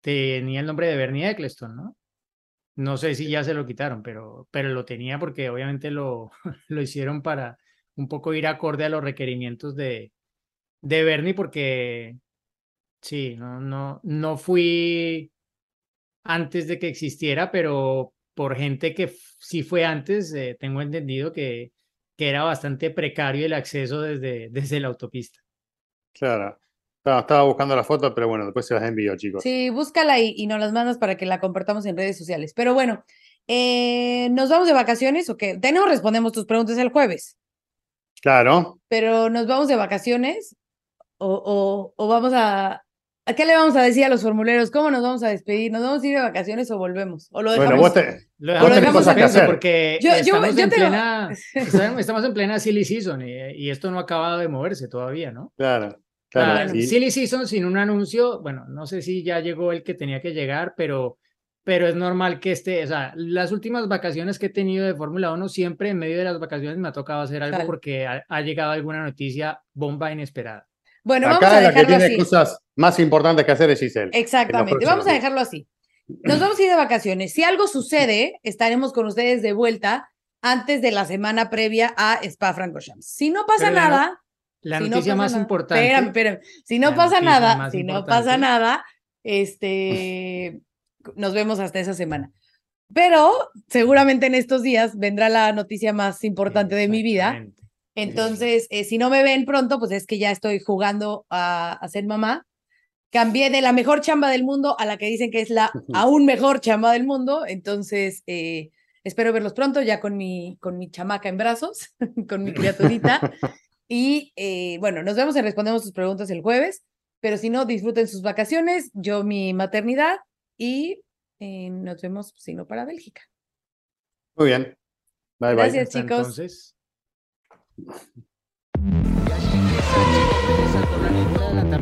tenía el nombre de Bernie Eccleston, ¿no? No sé si ya se lo quitaron, pero, pero lo tenía porque obviamente lo, lo hicieron para un poco ir acorde a los requerimientos de, de Bernie, porque sí, no, no, no fui antes de que existiera, pero por gente que sí fue antes, eh, tengo entendido que, que era bastante precario el acceso desde, desde la autopista. Claro. Estaba, estaba buscando la foto, pero bueno, después se las envío, chicos. Sí, búscala y, y nos las mandas para que la compartamos en redes sociales. Pero bueno, eh, ¿nos vamos de vacaciones o qué? De no respondemos tus preguntas el jueves, Claro. pero ¿nos vamos de vacaciones o, o, o vamos a, ¿A qué le vamos a decir a los formuleros? ¿Cómo nos vamos a despedir? ¿Nos vamos a ir de vacaciones o volvemos? ¿O lo dejamos? Bueno, vos, te- Lo vos dejamos en cosas que suspenso hacer. porque Yo- estamos, yo en te- plena, estamos, estamos en plena silly season y, y esto no ha acabado de moverse todavía, ¿no? Claro, Claro, y- silly season sin un anuncio, bueno, no sé si ya llegó el que tenía que llegar, pero, pero es normal que esté, o sea, las últimas vacaciones que he tenido de Fórmula 1, siempre en medio de las vacaciones me ha tocado hacer algo Claro. porque ha, ha llegado alguna noticia bomba inesperada. Bueno, vamos Acá a la que dejarlo tiene así. cosas más importantes que hacer es Giselle. Exactamente, vamos a dejarlo así. Nos vamos a ir de vacaciones. Si algo sucede, estaremos con ustedes de vuelta antes de la semana previa a Spa Francorchamps. Si no pasa Pero nada, La si no noticia pasa más nada- importante. Espérame, espérame. Si no pasa nada, si no pasa nada, este, nos vemos hasta esa semana. Pero seguramente en estos días vendrá la noticia más importante de mi vida. Entonces, eh, si no me ven pronto, pues es que ya estoy jugando a, a ser mamá. Cambié de la mejor chamba del mundo a la que dicen que es la aún mejor chamba del mundo. Entonces, eh, espero verlos pronto ya con mi, con mi chamaca en brazos, con mi criaturita. Y eh, bueno, nos vemos y respondemos sus preguntas el jueves, pero si no, disfruten sus vacaciones, yo mi maternidad y eh, nos vemos, si no, para Bélgica. Muy bien. Bye, Gracias, chicos. Entonces...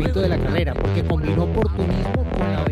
El de la carrera, porque combinó oportunismo con la.